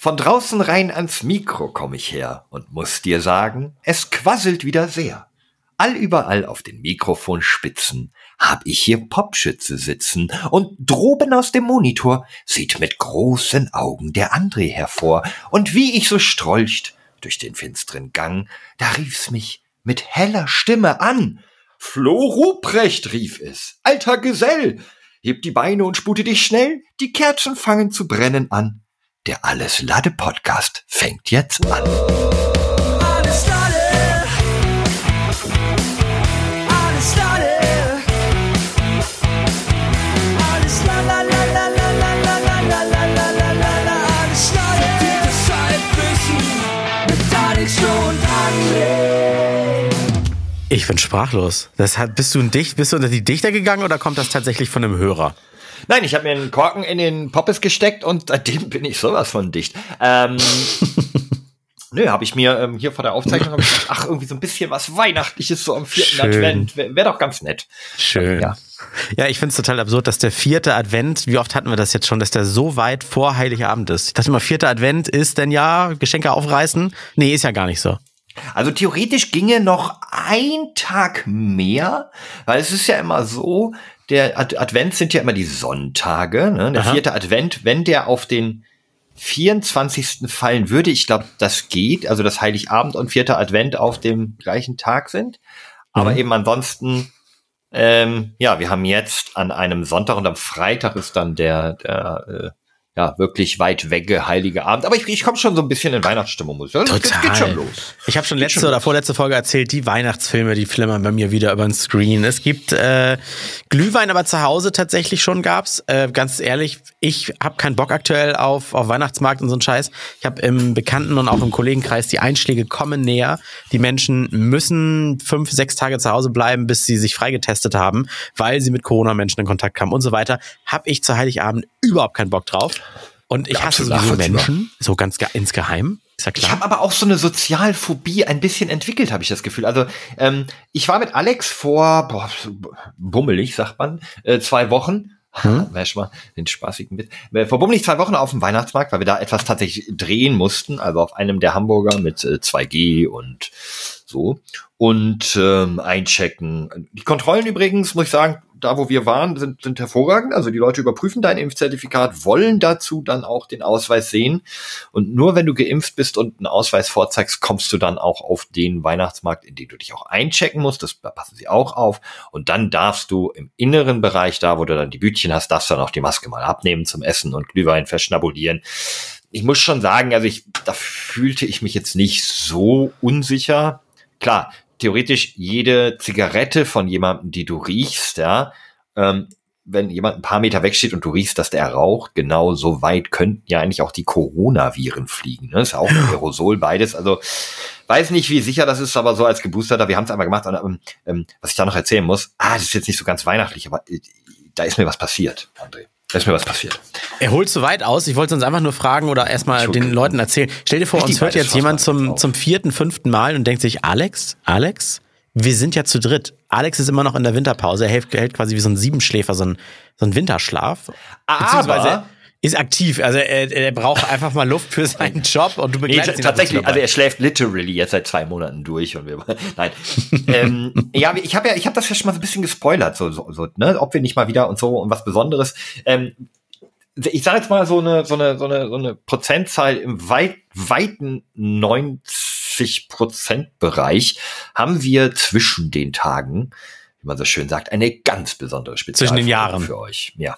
Von draußen rein ans Mikro komm ich her und muss dir sagen, es quasselt wieder sehr. Allüberall auf den Mikrofonspitzen hab ich hier Popschütze sitzen und droben aus dem Monitor sieht mit großen Augen der André hervor und wie ich so strolcht durch den finsteren Gang, da rief's mich mit heller Stimme an. Flo Ruprecht rief es. Alter Gesell, heb die Beine und spute dich schnell, die Kerzen fangen zu brennen an. Der Alles Lade Podcast fängt jetzt an. Alles Lade. Alles Lade. Alles la la la la la la la la la la la la la Alles Lade. Verdientes Halbwissen mit Alex und André. Ich bin sprachlos. Das hat, bist du ein Dicht, bist du unter die Dichter gegangen oder kommt das tatsächlich von einem Hörer? Nein, ich habe mir einen Korken in den Poppes gesteckt und seitdem bin ich sowas von dicht. Ähm, nö, habe ich mir ähm, hier vor der Aufzeichnung ich gedacht, ach irgendwie so ein bisschen was Weihnachtliches so am vierten Schön. Advent wäre wär doch ganz nett. Schön. Ja. Ja, ich finde es total absurd, dass der vierte Advent, wie oft hatten wir das jetzt schon, dass der so weit vor Heiligabend ist. Ich dachte immer, vierter Advent ist denn ja Geschenke aufreißen. Nee, ist ja gar nicht so. Also theoretisch ginge noch ein Tag mehr, weil es ist ja immer so, der Ad Advent sind ja immer die Sonntage. Ne? Der Aha. vierte Advent, wenn der auf den 24. fallen würde, ich glaube, das geht, also dass Heiligabend und vierter Advent auf dem gleichen Tag sind. Aber Mhm. eben ansonsten, ähm, ja, wir haben jetzt an einem Sonntag und am Freitag ist dann der, der äh, ja, wirklich weit wegge heilige Abend. Aber ich, ich komme schon so ein bisschen in Weihnachtsstimmung, muss ich. Das Total. geht schon los. Ich habe schon letzte schon oder vorletzte Folge erzählt, die Weihnachtsfilme, die flimmern bei mir wieder über den Screen. Es gibt äh, Glühwein, aber zu Hause tatsächlich schon gab's. Äh, ganz ehrlich, ich habe keinen Bock aktuell auf, auf Weihnachtsmarkt und so einen Scheiß. Ich habe im Bekannten- und auch im Kollegenkreis die Einschläge kommen näher. Die Menschen müssen fünf, sechs Tage zu Hause bleiben, bis sie sich freigetestet haben, weil sie mit Corona-Menschen in Kontakt kamen und so weiter. Hab ich zu Heiligabend überhaupt keinen Bock drauf. Und ich Ja, hasse nachvollziehbar. Menschen, so ganz ge insgeheim. Ist ja Ich klar. habe aber auch so eine Sozialphobie ein bisschen entwickelt, habe ich das Gefühl. Also ähm, ich war mit Alex vor, boah, bummelig, sagt man, äh, zwei Wochen. Hm? Wäre schon mal den spaßigen Witz. Äh, Vor bummelig zwei Wochen auf dem Weihnachtsmarkt, weil wir da etwas tatsächlich drehen mussten, also auf einem der Hamburger mit äh, 2G und so. Und ähm, einchecken. Die Kontrollen übrigens, muss ich sagen, da wo wir waren, sind, sind hervorragend. Also die Leute überprüfen dein Impfzertifikat, wollen dazu dann auch den Ausweis sehen. Und nur wenn du geimpft bist und einen Ausweis vorzeigst, kommst du dann auch auf den Weihnachtsmarkt, in den du dich auch einchecken musst. Das da passen sie auch auf. Und dann darfst du im inneren Bereich, da wo du dann die Bütchen hast, darfst du dann auch die Maske mal abnehmen zum Essen und Glühwein verschnabulieren. Ich muss schon sagen, also ich, da fühlte ich mich jetzt nicht so unsicher. Klar, theoretisch jede Zigarette von jemandem, die du riechst, ja, ähm, wenn jemand ein paar Meter wegsteht und du riechst, dass der raucht, genau so weit könnten ja eigentlich auch die Coronaviren fliegen. Ne? Ist ja auch ein Aerosol, beides. Also weiß nicht, wie sicher das ist, aber so als Geboosterter, wir haben es einmal gemacht. Und, ähm, ähm, was ich da noch erzählen muss, ah, das ist jetzt nicht so ganz weihnachtlich, aber äh, da ist mir was passiert, André. Da ist mir was passiert. Er holt zu weit aus. Ich wollte uns einfach nur fragen oder erstmal den Leuten erzählen. Stell dir vor, Richtig uns hört jetzt jemand zum, zum vierten, fünften Mal und denkt sich, Alex, Alex, wir sind ja zu dritt. Alex ist immer noch in der Winterpause. Er hält, hält quasi wie so ein Siebenschläfer, so ein, so ein Winterschlaf. Beziehungsweise Aber ist aktiv. Also er, er braucht einfach mal Luft für seinen Job und du Nee, begleitest ihn tatsächlich, also er schläft literally jetzt seit zwei Monaten durch und wir, nein. ähm, ja, ich habe ja, ich habe das ja schon mal so ein bisschen gespoilert, so, so, so, ne, ob wir nicht mal wieder und so und was Besonderes. Ähm, ich sage jetzt mal so eine, so eine, so eine, so eine Prozentzahl im weit, weiten 90 Prozent Bereich haben wir zwischen den Tagen, wie man so schön sagt, eine ganz besondere Spezial Zwischen den Jahren. für euch. Ja.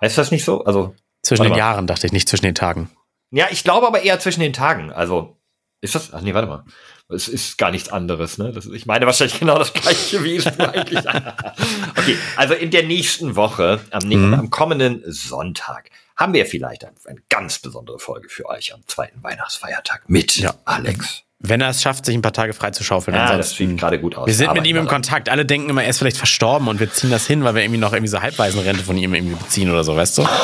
Heißt das nicht so? Also zwischen den mal. Jahren, dachte ich, nicht zwischen den Tagen. Ja, ich glaube aber eher zwischen den Tagen. Also, ist das? Ach nee, warte mal. Es ist gar nichts anderes, ne? Das, ich meine wahrscheinlich genau das gleiche wie es eigentlich. okay, also in der nächsten Woche, am, Mhm. am kommenden Sonntag, haben wir vielleicht ein, eine ganz besondere Folge für euch am zweiten Weihnachtsfeiertag mit Ja. Alex. Wenn er es schafft, sich ein paar Tage freizuschaufeln. Ja, das sieht gerade gut aus. Wir sind mit ihm im daran- Kontakt. Alle denken immer, er ist vielleicht verstorben und wir ziehen das hin, weil wir irgendwie noch irgendwie so Halbwaisenrente von ihm irgendwie beziehen oder so, weißt du?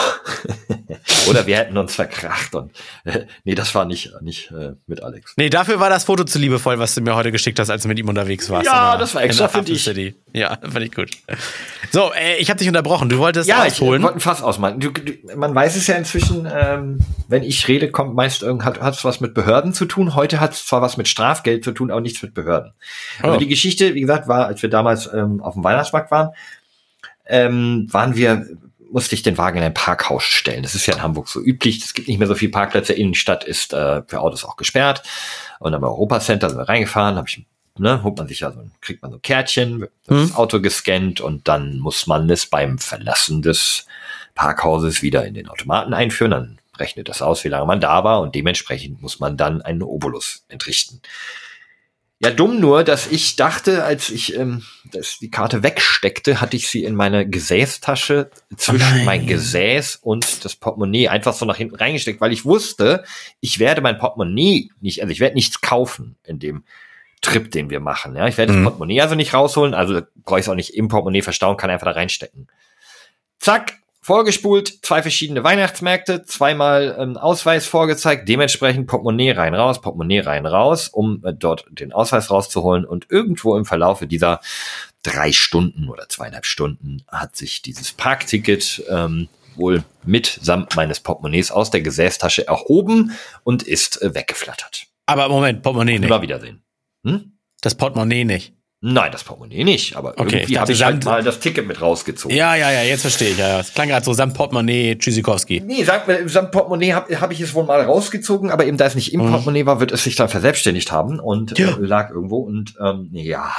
Oder wir hätten uns verkracht und äh, nee, das war nicht, nicht äh, mit Alex. Nee, dafür war das Foto zu liebevoll, was du mir heute geschickt hast, als du mit ihm unterwegs warst. Ja, das war extra für dich. City. Ja, fand ich gut. So, äh, ich habe dich unterbrochen. Du wolltest Ja, ich ausholen. wollte ein Fass ausmalen. Du, du, man weiß es ja inzwischen, ähm, wenn ich rede, kommt meist irgend hat was mit Behörden zu tun. Heute hat es zwar was mit Strafgeld zu tun, aber nichts mit Behörden. Oh. Aber die Geschichte, wie gesagt, war, als wir damals ähm, auf dem Weihnachtsmarkt waren, ähm, waren wir, musste ich den Wagen in ein Parkhaus stellen. Das ist ja in Hamburg so üblich. Es gibt nicht mehr so viele Parkplätze. Innenstadt ist äh, für Autos auch gesperrt. Und am Europacenter sind wir reingefahren, habe ich ne, holt man sich ja so, kriegt man so ein Kärtchen, das Auto gescannt und dann muss man es beim Verlassen des Parkhauses wieder in den Automaten einführen. Dann rechnet das aus, wie lange man da war und dementsprechend muss man dann einen Obolus entrichten. Ja, dumm nur, dass ich dachte, als ich ähm, das, die Karte wegsteckte, hatte ich sie in meine Gesäßtasche zwischen nein. mein Gesäß und das Portemonnaie einfach so nach hinten reingesteckt, weil ich wusste, ich werde mein Portemonnaie nicht, also ich werde nichts kaufen in dem Trip, den wir machen. Ja, ich werde Mhm. das Portemonnaie also nicht rausholen, also brauche ich es auch nicht im Portemonnaie verstauen, kann einfach da reinstecken. Zack, vorgespult, zwei verschiedene Weihnachtsmärkte, zweimal ähm, Ausweis vorgezeigt, dementsprechend Portemonnaie rein raus, Portemonnaie rein raus, um äh, dort den Ausweis rauszuholen und irgendwo im Verlaufe dieser drei Stunden oder zweieinhalb Stunden hat sich dieses Parkticket ähm, wohl mitsamt meines Portemonnaies aus der Gesäßtasche erhoben und ist äh, weggeflattert. Aber Moment, Portemonnaie nicht. Immer wiedersehen. Hm? Das Portemonnaie nicht. Nein, das Portemonnaie nicht, aber Okay, irgendwie habe ich halt mal das Ticket mit rausgezogen. Ja, ja, ja, jetzt verstehe ich. Ja. Es klang gerade so samt Portemonnaie Tschüssikowski. Nee, sag samt Portemonnaie habe hab ich es wohl mal rausgezogen, aber eben da es nicht im Portemonnaie war, wird es sich dann verselbstständigt haben und Ja. äh, lag irgendwo und ähm, ja,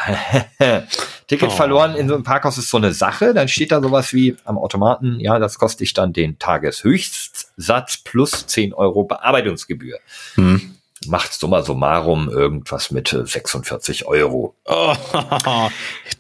Ticket Oh. verloren in so einem Parkhaus ist so eine Sache. Dann steht da sowas wie am Automaten, ja, das kostet dich dann den Tageshöchstsatz plus 10 Euro Bearbeitungsgebühr. Hm. Macht summa summarum irgendwas mit äh, 46 Euro. Oh,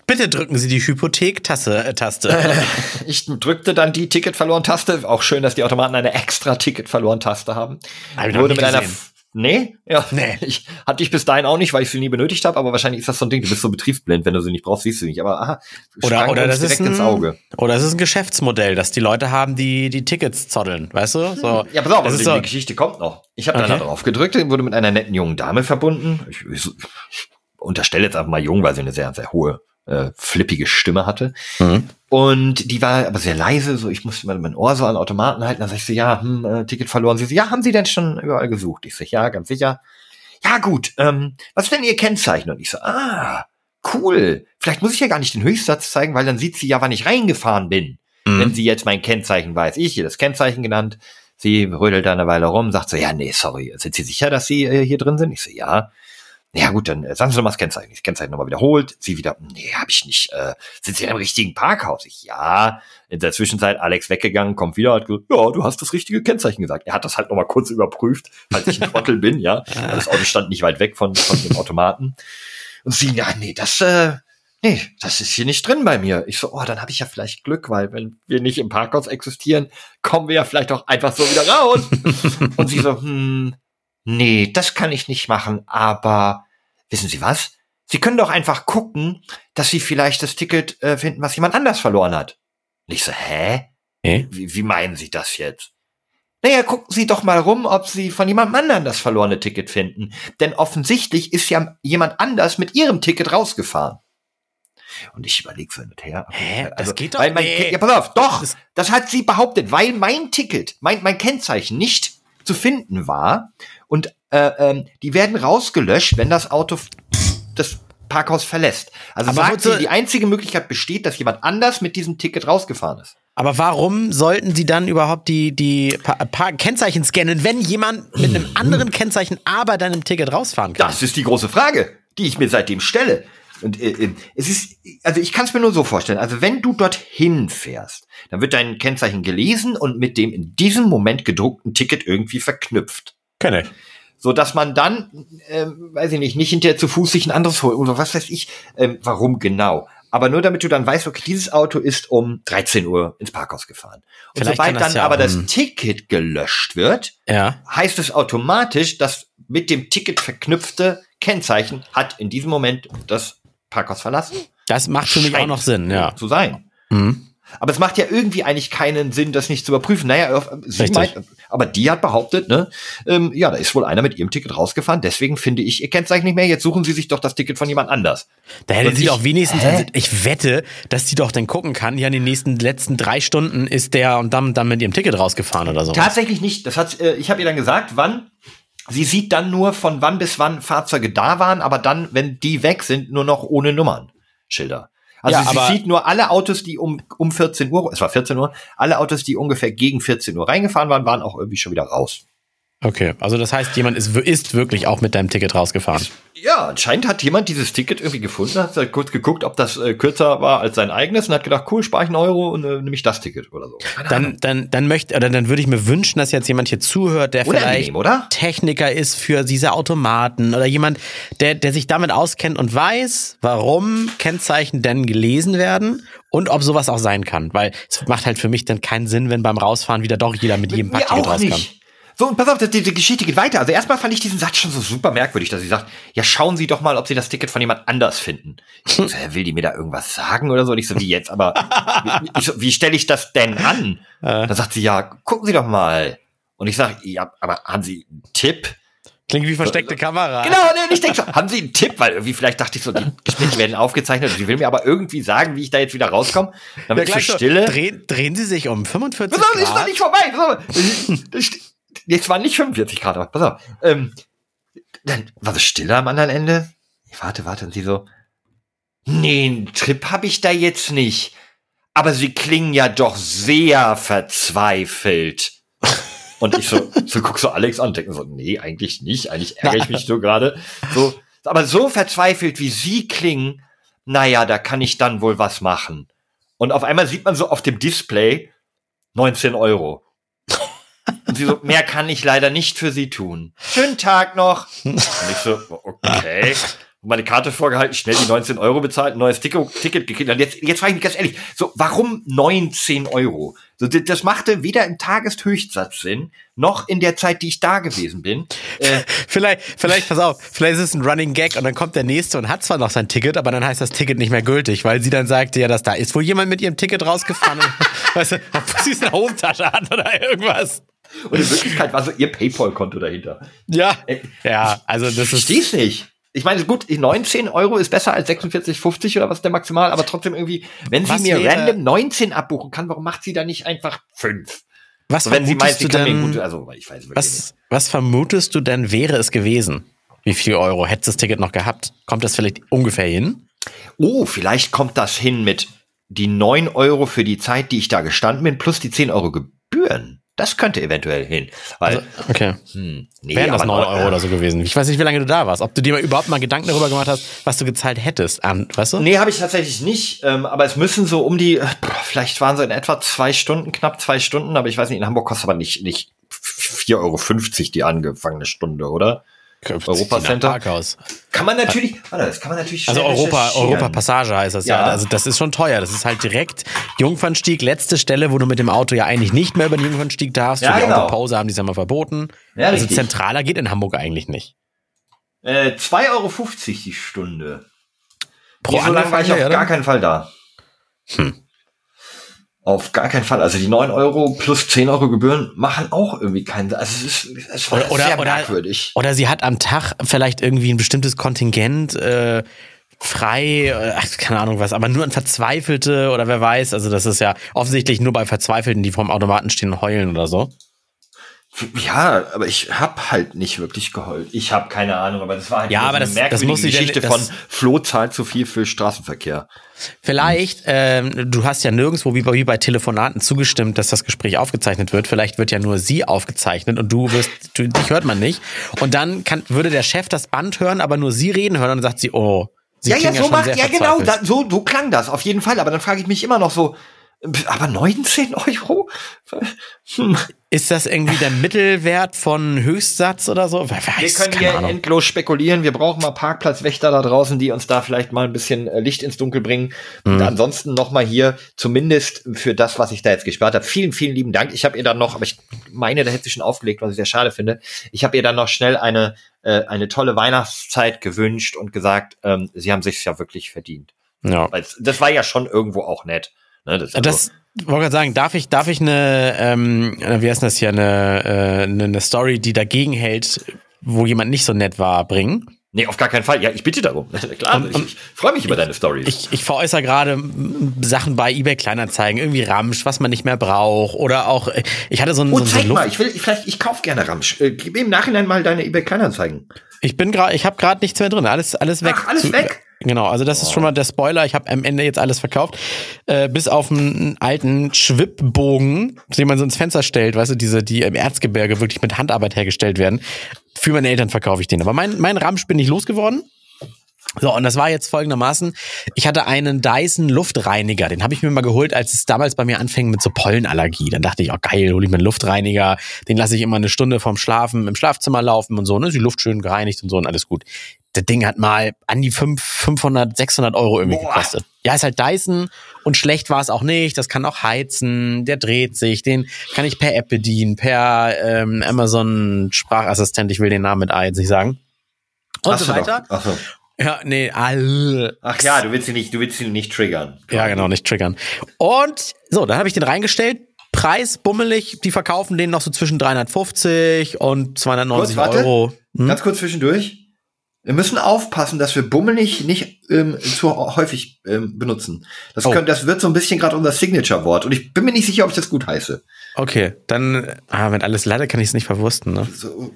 bitte drücken Sie die Hypothek-Taste. Äh. Ich drückte dann die Ticket verloren Taste. Auch schön, dass die Automaten eine extra Ticket verloren Taste haben. Hab ich Wurde mit einer gesehen. F- Nee, ja. Nee. Ich hatte ich bis dahin auch nicht, weil ich sie nie benötigt habe, aber wahrscheinlich ist das so ein Ding, du bist so betriebsblind, wenn du sie nicht brauchst, siehst du sie nicht. Aber aha, Oder, oder das ist direkt ein, ins Auge. Oder es ist ein Geschäftsmodell, dass die Leute haben, die die Tickets zoddeln, weißt du? So, Ja, pass auf, das also ist die, so, die Geschichte kommt noch. Ich habe Okay. dann da drauf gedrückt, wurde mit einer netten jungen Dame verbunden. Ich, ich, ich unterstelle jetzt einfach mal jung, weil sie eine sehr, sehr hohe, äh, flippige Stimme hatte. Mhm. Und die war aber sehr leise, so ich musste mal mein Ohr so an Automaten halten. Dann sag ich so, ja, hm, äh, Ticket verloren. Sie so, ja, haben Sie denn schon überall gesucht? Ich so, ja, ganz sicher. Ja, gut, ähm, was ist denn Ihr Kennzeichen? Und ich so, ah, cool. Vielleicht muss ich ja gar nicht den Höchstsatz zeigen, weil dann sieht sie ja, wann ich reingefahren bin. Mhm. Wenn sie jetzt mein Kennzeichen weiß, ich ihr das Kennzeichen genannt. Sie rödelt da eine Weile rum, sagt so, ja, nee, sorry, sind Sie sicher, dass Sie äh, hier drin sind? Ich so, ja. Ja gut, dann äh, sagen Sie doch mal das Kennzeichen. Das Kennzeichen nochmal wiederholt. Sie wieder, nee, habe ich nicht. Äh, sind Sie in einem richtigen Parkhaus? Ich, ja. In der Zwischenzeit Alex weggegangen, kommt wieder, hat gesagt, ja, du hast das richtige Kennzeichen gesagt. Er hat das halt nochmal kurz überprüft, falls ich ein Trottel bin, ja. Das Auto stand nicht weit weg von, von dem Automaten. Und sie, ja, nee, das, äh, nee, das ist hier nicht drin bei mir. Ich so, oh, dann habe ich ja vielleicht Glück, weil wenn wir nicht im Parkhaus existieren, kommen wir ja vielleicht auch einfach so wieder raus. Und sie so, hm, nee, das kann ich nicht machen, aber wissen Sie was? Sie können doch einfach gucken, dass Sie vielleicht das Ticket äh, finden, was jemand anders verloren hat. Und ich so, hä? Okay. Wie, wie meinen Sie das jetzt? Naja, gucken Sie doch mal rum, ob Sie von jemandem anderen das verlorene Ticket finden. Denn offensichtlich ist ja jemand anders mit Ihrem Ticket rausgefahren. Und ich überlege so hin und her. Hä? Das geht doch nicht. Ja, pass auf, doch, Das- das hat sie behauptet, weil mein Ticket, mein, mein Kennzeichen nicht zu finden war. Und äh, ähm, die werden rausgelöscht, wenn das Auto das Parkhaus verlässt. Also Aber sagt sie, die einzige Möglichkeit besteht, dass jemand anders mit diesem Ticket rausgefahren ist. Aber warum sollten sie dann überhaupt die, die pa pa Kennzeichen scannen, wenn jemand mit einem anderen Kennzeichen aber dann im Ticket rausfahren kann? Das ist die große Frage, die ich mir seitdem stelle. Und äh, äh, es ist, also ich kann es mir nur so vorstellen. Also wenn du dorthin fährst, dann wird dein Kennzeichen gelesen und mit dem in diesem Moment gedruckten Ticket irgendwie verknüpft. Kenne ich. so dass man dann, ähm, weiß ich nicht, nicht hinterher zu Fuß sich ein anderes holt oder was weiß ich, ähm, warum genau. Aber nur damit du dann weißt, okay, dieses Auto ist um 13 Uhr ins Parkhaus gefahren. Und Vielleicht sobald dann ja aber das. Ticket gelöscht wird, Ja. heißt es automatisch, dass mit dem Ticket verknüpfte Kennzeichen hat in diesem Moment das Parkhaus verlassen. Das macht für mich auch noch Sinn, ja. Zu sein. Mhm. Aber es macht ja irgendwie eigentlich keinen Sinn, das nicht zu überprüfen. Naja, sie meint, aber die hat behauptet, ne, ähm, ja, da ist wohl einer mit ihrem Ticket rausgefahren, deswegen finde ich ihr Kennzeichen nicht mehr, jetzt suchen sie sich doch das Ticket von jemand anders. Da hätte sie doch wenigstens, Hä? ich wette, dass die doch dann gucken kann, ja, in den nächsten letzten drei Stunden ist der und dann, dann mit ihrem Ticket rausgefahren oder so. Tatsächlich nicht. Das hat, äh, ich habe ihr dann gesagt, wann. Sie sieht dann nur von wann bis wann Fahrzeuge da waren, aber dann, wenn die weg sind, nur noch ohne Nummernschilder. Also Ja, sie sieht nur alle Autos, die um, um 14 Uhr, es war 14 Uhr, alle Autos, die ungefähr gegen 14 Uhr reingefahren waren, waren auch irgendwie schon wieder raus. Okay, also das heißt, jemand ist, ist wirklich auch mit deinem Ticket rausgefahren. Ja, anscheinend hat jemand dieses Ticket irgendwie gefunden, hat halt kurz geguckt, ob das äh, kürzer war als sein eigenes und hat gedacht, cool, spare ich einen Euro und äh, nehme ich das Ticket oder so. Keine Ahnung. Dann, dann, dann möchte, oder dann würde ich mir wünschen, dass jetzt jemand hier zuhört, der vielleicht Unangenehm, oder? Techniker ist für diese Automaten oder jemand, der, der sich damit auskennt und weiß, warum Kennzeichen denn gelesen werden und ob sowas auch sein kann. Weil es macht halt für mich dann keinen Sinn, wenn beim Rausfahren wieder doch jeder mit jedem Packticket rauskam. nicht. So, und pass auf, das- die, die Geschichte geht weiter. Also erstmal fand ich diesen Satz schon so super merkwürdig, dass sie sagt, ja, schauen Sie doch mal, ob Sie das Ticket von jemand anders finden. Ich so, will die mir da irgendwas sagen oder so? Und ich so, wie jetzt? Aber wie, so, wie stelle ich das denn an? Äh. Da sagt sie, ja, gucken Sie doch mal. Und ich sage, ja, aber haben Sie einen Tipp? Klingt wie versteckte Kamera. Genau, nee, ich denke so, haben Sie einen Tipp? Weil irgendwie vielleicht dachte ich so, die Gespräche werden aufgezeichnet. Sie will mir aber irgendwie sagen, wie ich da jetzt wieder rauskomme. Dann Ja, wird so stille. drehen, drehen Sie sich um 45 Pass auf, ist noch Grad. nicht vorbei. Jetzt waren nicht 45 Grad, aber pass auf. Ähm, dann war es stille am anderen Ende. Ich warte, warte, und sie so, nee, einen Trip habe ich da jetzt nicht. Aber sie klingen ja doch sehr verzweifelt. Und ich so, so guck so Alex an und denke so, nee, eigentlich nicht. Eigentlich ärgere ich mich nur gerade. So, aber so verzweifelt, wie sie klingen, naja, da kann ich dann wohl was machen. Und auf einmal sieht man so auf dem Display 19 Euro. Und sie so, mehr kann ich leider nicht für sie tun. Schönen Tag noch. Und ich so, okay. Und meine Karte vorgehalten, schnell die 19 Euro bezahlt, ein neues Ticket, Ticket gekriegt. Und jetzt, jetzt frage ich mich ganz ehrlich, so, warum 19 Euro? So, das- das machte weder im Tageshöchstsatz Sinn, noch in der Zeit, die ich da gewesen bin. Äh, Vielleicht, vielleicht, pass auf, vielleicht ist es ein Running Gag und dann kommt der nächste und hat zwar noch sein Ticket, aber dann heißt das Ticket nicht mehr gültig, weil sie dann sagte, ja, dass da ist wohl jemand mit ihrem Ticket rausgefahren, weißt du, obwohl sie es in der Hosentasche hat oder irgendwas. Und in Wirklichkeit war so ihr Paypal-Konto dahinter. Ja, Äh, ja, also das Ich ist, versteh's nicht. Ich meine, gut, 19 Euro ist besser als 46,50 oder was der maximal, aber trotzdem irgendwie, wenn sie Was mir wäre- random 19 abbuchen kann, warum macht sie da nicht einfach 5? was So, wenn sie meint, vermutest sie du kann mir denn, gut, also ich weiß wirklich nicht. was, was vermutest du denn wäre es gewesen? Wie viel Euro hättest du das Ticket noch gehabt? Kommt das vielleicht ungefähr hin? Oh, vielleicht kommt das hin mit die 9 Euro für die Zeit, die ich da gestanden bin, plus die 10 Euro Gebühren. Das könnte eventuell hin. Weil, Also, okay. hm, nee, Wären das aber 9 neun- Euro oder so gewesen. Ich weiß nicht, wie lange du da warst. Ob du dir mal überhaupt mal Gedanken darüber gemacht hast, was du gezahlt hättest. An, weißt du? Nee, habe ich tatsächlich nicht. Ähm, aber es müssen so um die, äh, vielleicht waren so in etwa zwei Stunden, knapp zwei Stunden, aber ich weiß nicht, in Hamburg kostet aber nicht, nicht 4,50 Euro die angefangene Stunde, oder? Europa Center? Parkhaus. Kann man natürlich, warte, das kann man natürlich Also Europa. Europa Passage heißt das ja. Ja. Also das ist schon teuer. Das ist halt direkt Jungfernstieg, letzte Stelle, wo du mit dem Auto ja eigentlich nicht mehr über den Jungfernstieg darfst. Ja, die genau. Autopause haben die es ja mal verboten. Ja, also richtig. zentraler geht in Hamburg eigentlich nicht. Äh, 2,50 Euro die Stunde. Pro Nee, so lange war ich auf Angefangene, gar keinen Fall da. Auf gar keinen Fall. Also die 9 Euro plus 10 Euro Gebühren machen auch irgendwie keinen Sinn. Also es ist, es war Oder- oder- sehr oder- merkwürdig. Oder sie hat am Tag vielleicht irgendwie ein bestimmtes Kontingent äh, frei, äh, ach, keine Ahnung was, aber nur an Verzweifelte oder wer weiß. Also das ist ja offensichtlich nur bei Verzweifelten, die vorm Automaten stehen und heulen oder so. Ja, aber ich hab halt nicht wirklich geheult. Ich habe keine Ahnung, aber das war halt Ja, aber so das- eine das merkwürdige muss ich denn- Geschichte das- von Flo zahlt zu viel für Straßenverkehr. Vielleicht, ähm, du hast ja nirgendwo wie bei, wie bei Telefonaten zugestimmt, dass das Gespräch aufgezeichnet wird. Vielleicht wird ja nur sie aufgezeichnet und du wirst, du, dich hört man nicht. Und dann kann, würde der Chef das Band hören, aber nur sie reden hören und dann sagt sie, oh, sie ja, ja, so schon macht, ja genau, da, so, so klang das auf jeden Fall. Aber dann frage ich mich immer noch so, Aber 19 Euro? Hm. Ist das irgendwie der Mittelwert von Höchstsatz oder so? Wer Wir weiß, können hier Ahnung. endlos spekulieren. Wir brauchen mal Parkplatzwächter da draußen, die uns da vielleicht mal ein bisschen äh, Licht ins Dunkel bringen. Und Mhm. ansonsten noch mal hier, zumindest für das, was ich da jetzt gespart habe. Vielen, vielen lieben Dank. Ich habe ihr dann noch, aber ich meine, da hätte sie schon aufgelegt, was ich sehr schade finde. Ich habe ihr dann noch schnell eine, äh, eine tolle Weihnachtszeit gewünscht und gesagt, ähm, sie haben sich ja wirklich verdient. Ja. Weil das war ja schon irgendwo auch nett. Ne, das, also- Das wollte gerade sagen, darf ich, darf ich eine, ähm, äh, wie heißt das hier, eine, äh, eine eine Story, die dagegen hält, wo jemand nicht so nett war, bringen? nee, auf gar keinen Fall. Ja, ich bitte darum. Klar, Und- ich, ich freue mich über deine Stories. Ich, ich veräußere gerade Sachen bei eBay Kleinanzeigen, irgendwie Ramsch, was man nicht mehr braucht. Oder auch, äh, ich hatte so ein, Oh, so, so zeig Luft. mal, ich will, ich, vielleicht, ich kauf gerne Ramsch. Äh, gib mir im Nachhinein mal deine eBay Kleinanzeigen. Ich bin gerade, ich habe gerade nichts mehr drin. Alles, alles weg. Ach, alles weg? Genau, also das ist schon mal der Spoiler. Ich habe am Ende jetzt alles verkauft, äh, bis auf einen alten Schwibbogen, den man so ins Fenster stellt, weißt du, diese, die im Erzgebirge wirklich mit Handarbeit hergestellt werden. Für meine Eltern verkaufe ich den. Aber mein, mein Ramsch bin ich losgeworden. So, und das war jetzt folgendermaßen. Ich hatte einen Dyson Luftreiniger. Den habe ich mir mal geholt, als es damals bei mir anfing mit so Pollenallergie. Dann dachte ich, oh geil, hole ich mir einen Luftreiniger. Den lasse ich immer eine Stunde vorm Schlafen im Schlafzimmer laufen und so. Ne? Ist die Luft schön gereinigt und so und alles gut. Das Ding hat mal an die fünf- 500, 600 Euro irgendwie Boah. gekostet. Ja, ist halt Dyson und schlecht war es auch nicht. Das kann auch heizen. Der dreht sich. Den kann ich per App bedienen, per ähm, Amazon Sprachassistent. Ich will den Namen mit A jetzt nicht sagen. Und Hast so doch. weiter. Ach, so. Ja, nee, all. Ach ja, du willst ihn nicht, du willst ihn nicht triggern. Ja, genau, nicht triggern. Und so, dann habe ich den reingestellt. Preis bummelig, die verkaufen den noch so zwischen 350 und 290 Kurz, warte. Euro. Hm? Ganz kurz zwischendurch. Wir müssen aufpassen, dass wir bummelig nicht ähm, zu häufig ähm, benutzen. Das, Oh. können, das wird so ein bisschen gerade unser Signature-Wort. Und ich bin mir nicht sicher, ob ich das gut heiße. Okay, dann, ah, wenn alles leider kann ich es nicht verwursten, ne? So,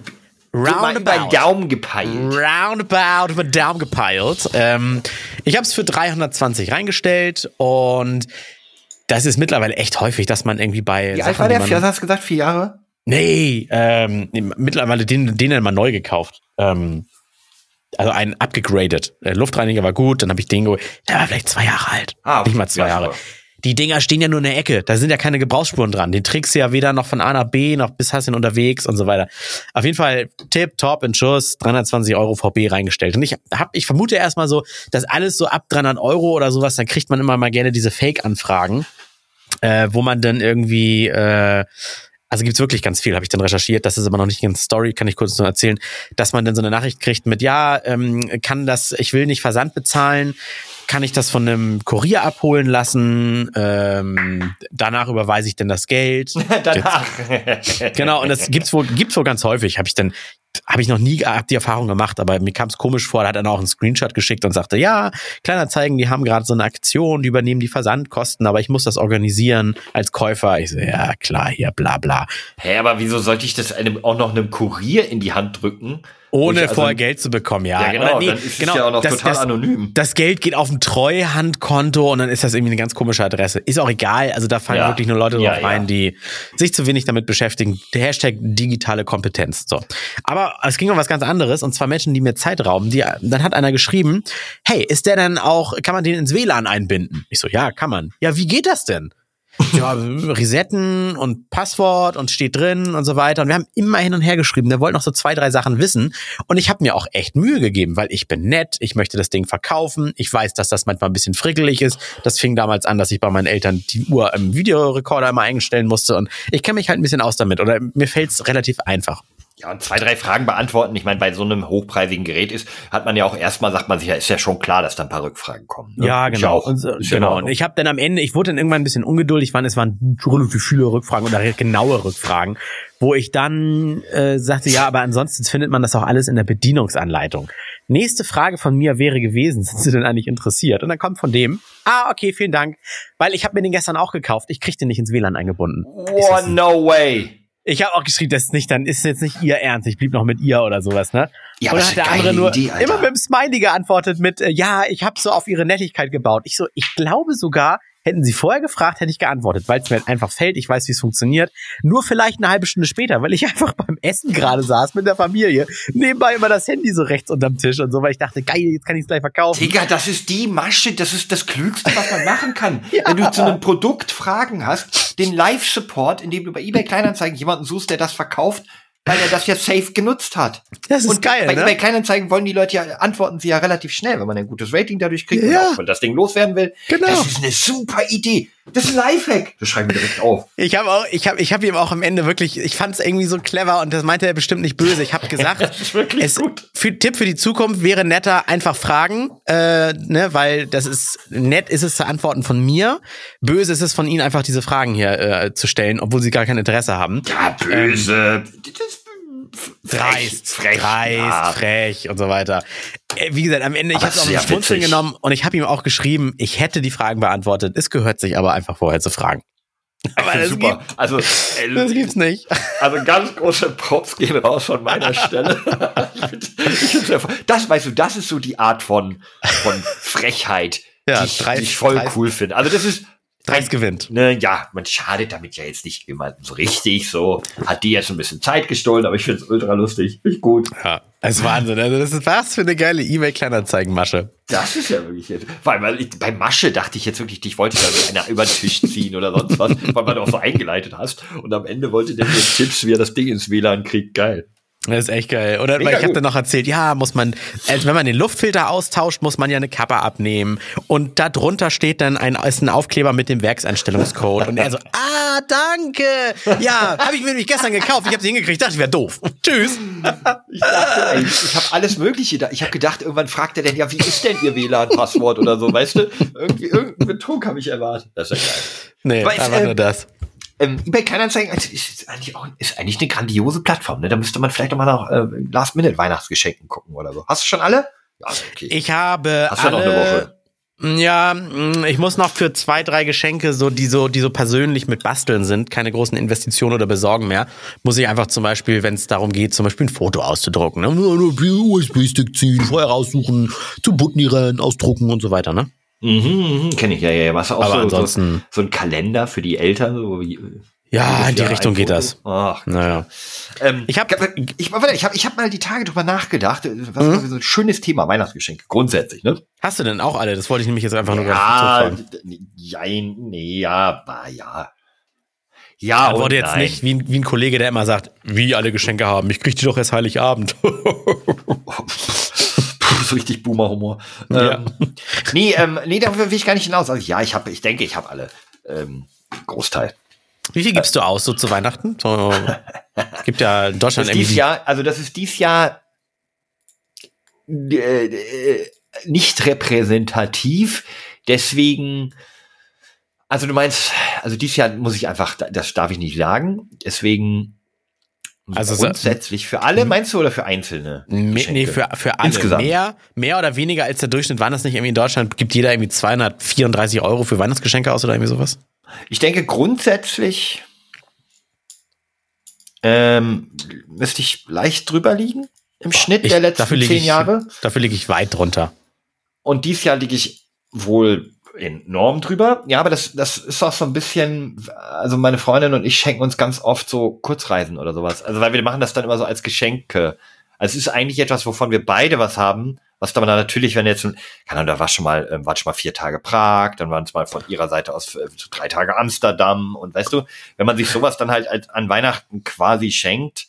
Roundabout. Daumen gepeilt. Roundabout über Daumen gepeilt. Ähm, ich habe es für 320 reingestellt und das ist mittlerweile echt häufig, dass man irgendwie bei Wie alt war der? Vier, hast du gesagt? Vier Jahre? Nee, ähm, nee, mittlerweile den, den dann mal neu gekauft. Ähm, also einen abgegradet. Der Luftreiniger war gut, dann habe ich den geholt. Der war vielleicht zwei Jahre alt. Ah, Nicht mal zwei ja, Jahre. Die Dinger stehen ja nur in der Ecke. Da sind ja keine Gebrauchsspuren dran. Den trägst du ja weder noch von A nach B, noch bis hast ihn unterwegs und so weiter. Auf jeden Fall Tipp, top, in Schuss, 320 Euro VB reingestellt. Und ich hab, ich vermute erstmal so, dass alles so ab 300 Euro oder sowas, dann kriegt man immer mal gerne diese Fake-Anfragen, äh, wo man dann irgendwie, äh, also gibt's wirklich ganz viel, habe ich dann recherchiert. Das ist aber noch nicht ganz Story, kann ich kurz nur erzählen, dass man dann so eine Nachricht kriegt mit, ja, ähm, kann das, ich will nicht Versand bezahlen, kann ich das von einem Kurier abholen lassen? Ähm, danach überweise ich denn das Geld. Danach. genau, und das gibt's wohl, gibt's wohl ganz häufig. Habe ich dann, habe ich noch nie hab die Erfahrung gemacht, aber mir kam es komisch vor. Da hat er auch einen Screenshot geschickt und sagte, ja, Kleinanzeigen, die haben gerade so eine Aktion, die übernehmen die Versandkosten, aber ich muss das organisieren als Käufer. Ich so, ja klar, hier, bla bla. Hä, aber wieso sollte ich das einem, auch noch einem Kurier in die Hand drücken? Ohne also- vorher Geld zu bekommen, ja. Ja, genau, nee, dann ist es ja auch noch total anonym. Das Geld geht auf ein Treuhandkonto und dann ist das irgendwie eine ganz komische Adresse. Ist auch egal, also da fallen Ja. wirklich nur Leute Ja, drauf rein, die sich zu wenig damit beschäftigen. Der Hashtag digitale Kompetenz. So. Aber es ging um was ganz anderes und zwar Menschen, die mir Zeit rauben. Die, dann hat einer geschrieben, hey, ist der denn auch, kann man den ins WLAN einbinden? Ich so, ja, kann man. Ja, wie geht das denn? Ja, Resetten und Passwort und steht drin und so weiter. Und wir haben immer hin und her geschrieben. Der wollte noch so zwei, drei Sachen wissen. Und ich habe mir auch echt Mühe gegeben, weil ich bin nett, ich möchte das Ding verkaufen. Ich weiß, dass das manchmal ein bisschen frickelig ist. Das fing damals an, dass ich bei meinen Eltern die Uhr im Videorekorder immer einstellen musste. Und ich kenne mich halt ein bisschen aus damit. Oder mir fällt es relativ einfach. Ja, und zwei, drei Fragen beantworten. Ich meine, bei so einem hochpreisigen Gerät ist, hat man ja auch erstmal, sagt man sich ja, ist ja schon klar, dass da ein paar Rückfragen kommen. ne? Ja, genau. auch, und, so, genau. Und ich habe dann am Ende, ich wurde dann irgendwann ein bisschen ungeduldig, waren es waren relativ viele Rückfragen oder genaue Rückfragen, wo ich dann äh, sagte, ja, aber ansonsten findet man das auch alles in der Bedienungsanleitung. Nächste Frage von mir wäre gewesen, sind Sie denn eigentlich interessiert? Und dann kommt von dem, ah, okay, vielen Dank, weil ich habe mir den gestern auch gekauft, ich krieg den nicht ins WLAN eingebunden. Oh, no way. Ich habe auch geschrieben, das ist nicht, dann ist jetzt nicht ihr Ernst, ich blieb noch mit ihr oder sowas, ne? Ja, und dann hat der andere nur Idee, immer mit dem Smiley geantwortet mit, äh, ja, ich habe so auf ihre Nettigkeit gebaut. Ich so, ich glaube sogar, Hätten sie vorher gefragt, hätte ich geantwortet, weil es mir halt einfach fällt. Ich weiß, wie es funktioniert. Nur vielleicht eine halbe Stunde später, weil ich einfach beim Essen gerade saß mit der Familie. Nebenbei immer das Handy so rechts unterm Tisch und so, weil ich dachte, geil, jetzt kann ich es gleich verkaufen. Digga, das ist die Masche, das ist das Klügste, was man machen kann. Wenn du zu einem Produkt Fragen hast, den Live-Support, indem du bei eBay Kleinanzeigen jemanden suchst, der das verkauft, weil er das ja safe genutzt hat. Das ist Und geil, Bei ne? eBay Kleinanzeigen wollen die Leute ja, antworten sie ja relativ schnell, wenn man ein gutes Rating dadurch kriegt Ja. und auch, wenn das Ding loswerden will. Genau. Das ist eine super Idee. Das ist ein Lifehack. Das schreiben wir direkt auf. Ich habe auch, ich habe, ich habe ihm auch am Ende wirklich, ich fand es irgendwie so clever und das meinte er bestimmt nicht böse. Ich habe gesagt, Das ist wirklich es, gut. Für, Tipp für die Zukunft wäre netter, einfach fragen, äh, ne, weil das ist nett ist es zu antworten von mir, böse ist es von ihnen einfach diese Fragen hier äh, zu stellen, obwohl sie gar kein Interesse haben. Ja, böse. Das ist Dreist, frech. dreist, ja. frech und so weiter. Äh, Wie gesagt, am Ende, ich habe es auch Schmunzeln witzig. genommen und ich habe ihm auch geschrieben, ich hätte die Fragen beantwortet. Es gehört sich aber einfach vorher zu fragen. Aber das, Super. Gibt, Also, das äh, gibt's nicht. also ganz große Props gehen raus von meiner Stelle. ich find, ich find's sehr- das, weißt du, das ist so die Art von, von Frechheit, Ja, die, ich, dreist- die ich voll dreist- cool finde. Also das ist, Dreist gewinnt. ne, ja, man schadet damit ja jetzt nicht jemandem so richtig. So hat die jetzt ein bisschen Zeit gestohlen, aber ich find's ultra lustig. Finde ich gut. Ja, das ist Wahnsinn. Also das ist was für eine geile eBay-Kleinanzeigenmasche. Das ist ja wirklich jetzt. Vor allem, weil ich, bei Masche dachte ich jetzt wirklich, ich wollte da so einer über den Tisch ziehen oder sonst was, weil du auch so eingeleitet hast. Und am Ende wollte der mir Tipps, wie er das Ding ins WLAN kriegt. Geil. Das ist echt geil. Oder Mega weil ich habe dann noch erzählt, ja, muss man, also wenn man den Luftfilter austauscht, muss man ja eine Kappe abnehmen. Und da drunter steht dann ein, ist ein Aufkleber mit dem Werkseinstellungscode. Und er so, ah, danke. Ja, habe ich mir nämlich gestern gekauft. Ich habe sie hingekriegt. Ich dachte, ich wäre doof. Tschüss. Ich dachte, ey, ich habe alles Mögliche da. Ich habe gedacht, irgendwann fragt er denn, ja, wie ist denn ihr WLAN-Passwort oder so, weißt du? Irgendwie, irgendeinen Betrug habe ich erwartet. Das ist ja geil. Nee, Weiß, einfach äh, nur das. Ähm, eBay Kleinanzeigen also ist eigentlich auch ist eigentlich eine grandiose Plattform. Ne? Da müsste man vielleicht noch mal nach äh, Last-Minute-Weihnachtsgeschenken gucken oder so. Hast du schon alle? Ja, okay. Ich habe Hast du alle, noch eine Woche? Ja, mh, ich muss noch für zwei, drei Geschenke, so die so, die so persönlich mit Basteln sind, keine großen Investitionen oder Besorgen mehr, muss ich einfach zum Beispiel, wenn es darum geht, zum Beispiel ein Foto auszudrucken, ne? USB-Stick ziehen, vorher raussuchen, zu butnieren, ausdrucken und so weiter, ne? Mhm, mhm, kenne ich ja, ja, ja. Was auch Aber so, so, ansonsten- so ein Kalender für die Eltern, so wie Ja, in die Richtung geht das. Ach, Naja. ähm, Ich hab- ich, ich habe ich hab mal die Tage drüber nachgedacht. Was war so ein schönes Thema, Weihnachtsgeschenke, grundsätzlich, ne? Hast du denn auch alle? Das wollte ich nämlich jetzt einfach nur Ja, jein, nee, ja, bah, ja. Ja, Antworte und jetzt nein. nicht wie, ein- wie ein Kollege, der immer sagt, wie alle Geschenke haben. Ich krieg die doch erst Heiligabend. So richtig Boomer-Humor. Ja. Ähm, nee, ähm, nee, da will ich gar nicht hinaus. Also, ja, ich habe, ich denke, ich habe alle. Ähm, Großteil. wie viel gibst du aus so zu Weihnachten? So, gibt ja in Deutschland Das ist dies irgendwie. Jahr, also das ist dies Jahr äh, äh, nicht repräsentativ. Deswegen, also du meinst, also dies Jahr muss ich einfach, das darf ich nicht sagen. Deswegen Also so- grundsätzlich für alle, meinst du, oder für Einzelne? Geschenke? Nee, für, für alle. Insgesamt. Mehr, mehr oder weniger als der Durchschnitt waren das nicht irgendwie in Deutschland, gibt jeder irgendwie 234 Euro für Weihnachtsgeschenke aus oder irgendwie sowas? Ich denke grundsätzlich ähm, müsste ich leicht drüber liegen im Schnitt Ich- der letzten zehn ich, Jahre. Dafür liege ich weit drunter. Und dieses Jahr liege ich wohl enorm drüber. Ja, aber das, das ist auch so ein bisschen, also meine Freundin und ich schenken uns ganz oft so Kurzreisen oder sowas. Also weil wir machen das dann immer so als Geschenke. Also es ist eigentlich etwas, wovon wir beide was haben, was dann natürlich, wenn jetzt, ein- keine Ahnung, da war schon mal, ähm, war schon mal vier Tage Prag, dann waren es mal von ihrer Seite aus äh, so drei Tage Amsterdam und weißt du, wenn man sich sowas dann halt als, an Weihnachten quasi schenkt,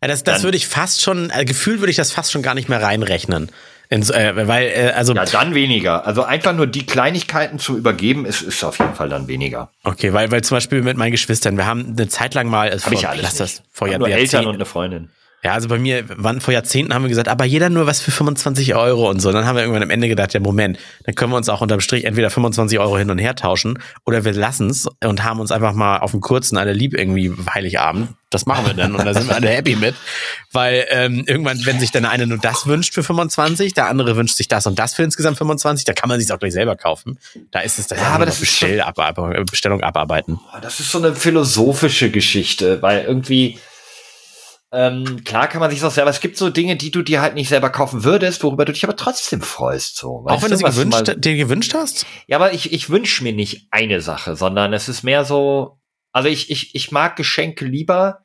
Ja, das, das Dann- würde ich fast schon, äh, gefühlt würde ich das fast schon gar nicht mehr reinrechnen. In, äh, weil, äh, also, ja, dann weniger. Also einfach nur die Kleinigkeiten zu übergeben, ist, ist auf jeden Fall dann weniger. okay, weil, weil zum Beispiel mit meinen Geschwistern, wir haben eine Zeit lang mal, also ich vor- ja alles lass das vor Hab Jahr, nur Eltern und eine Freundin. Ja, also bei mir, wann, vor Jahrzehnten haben wir gesagt, aber jeder nur was für 25 Euro und so. Dann haben wir irgendwann am Ende gedacht, ja Moment, dann können wir uns auch unterm Strich entweder 25 Euro hin und her tauschen oder wir lassen's und haben uns einfach mal auf dem kurzen alle lieb irgendwie Heiligabend. Das machen wir dann und da sind wir alle happy mit. Weil ähm, irgendwann, wenn sich dann eine nur das wünscht für 25, der andere wünscht sich das und das für insgesamt 25, da kann man sich auch gleich selber kaufen. Da ist es das Ja, aber das Bestell, ab, Bestellung abarbeiten. Boah, Das ist so eine philosophische Geschichte, weil irgendwie, ähm, klar kann man sich das selber, es gibt so Dinge, die du dir halt nicht selber kaufen würdest, worüber du dich aber trotzdem freust. So. Auch wenn du sie gewünscht, mal- dir gewünscht hast? Ja, aber ich, ich wünsche mir nicht eine Sache, sondern es ist mehr so, also ich, ich, ich mag Geschenke lieber,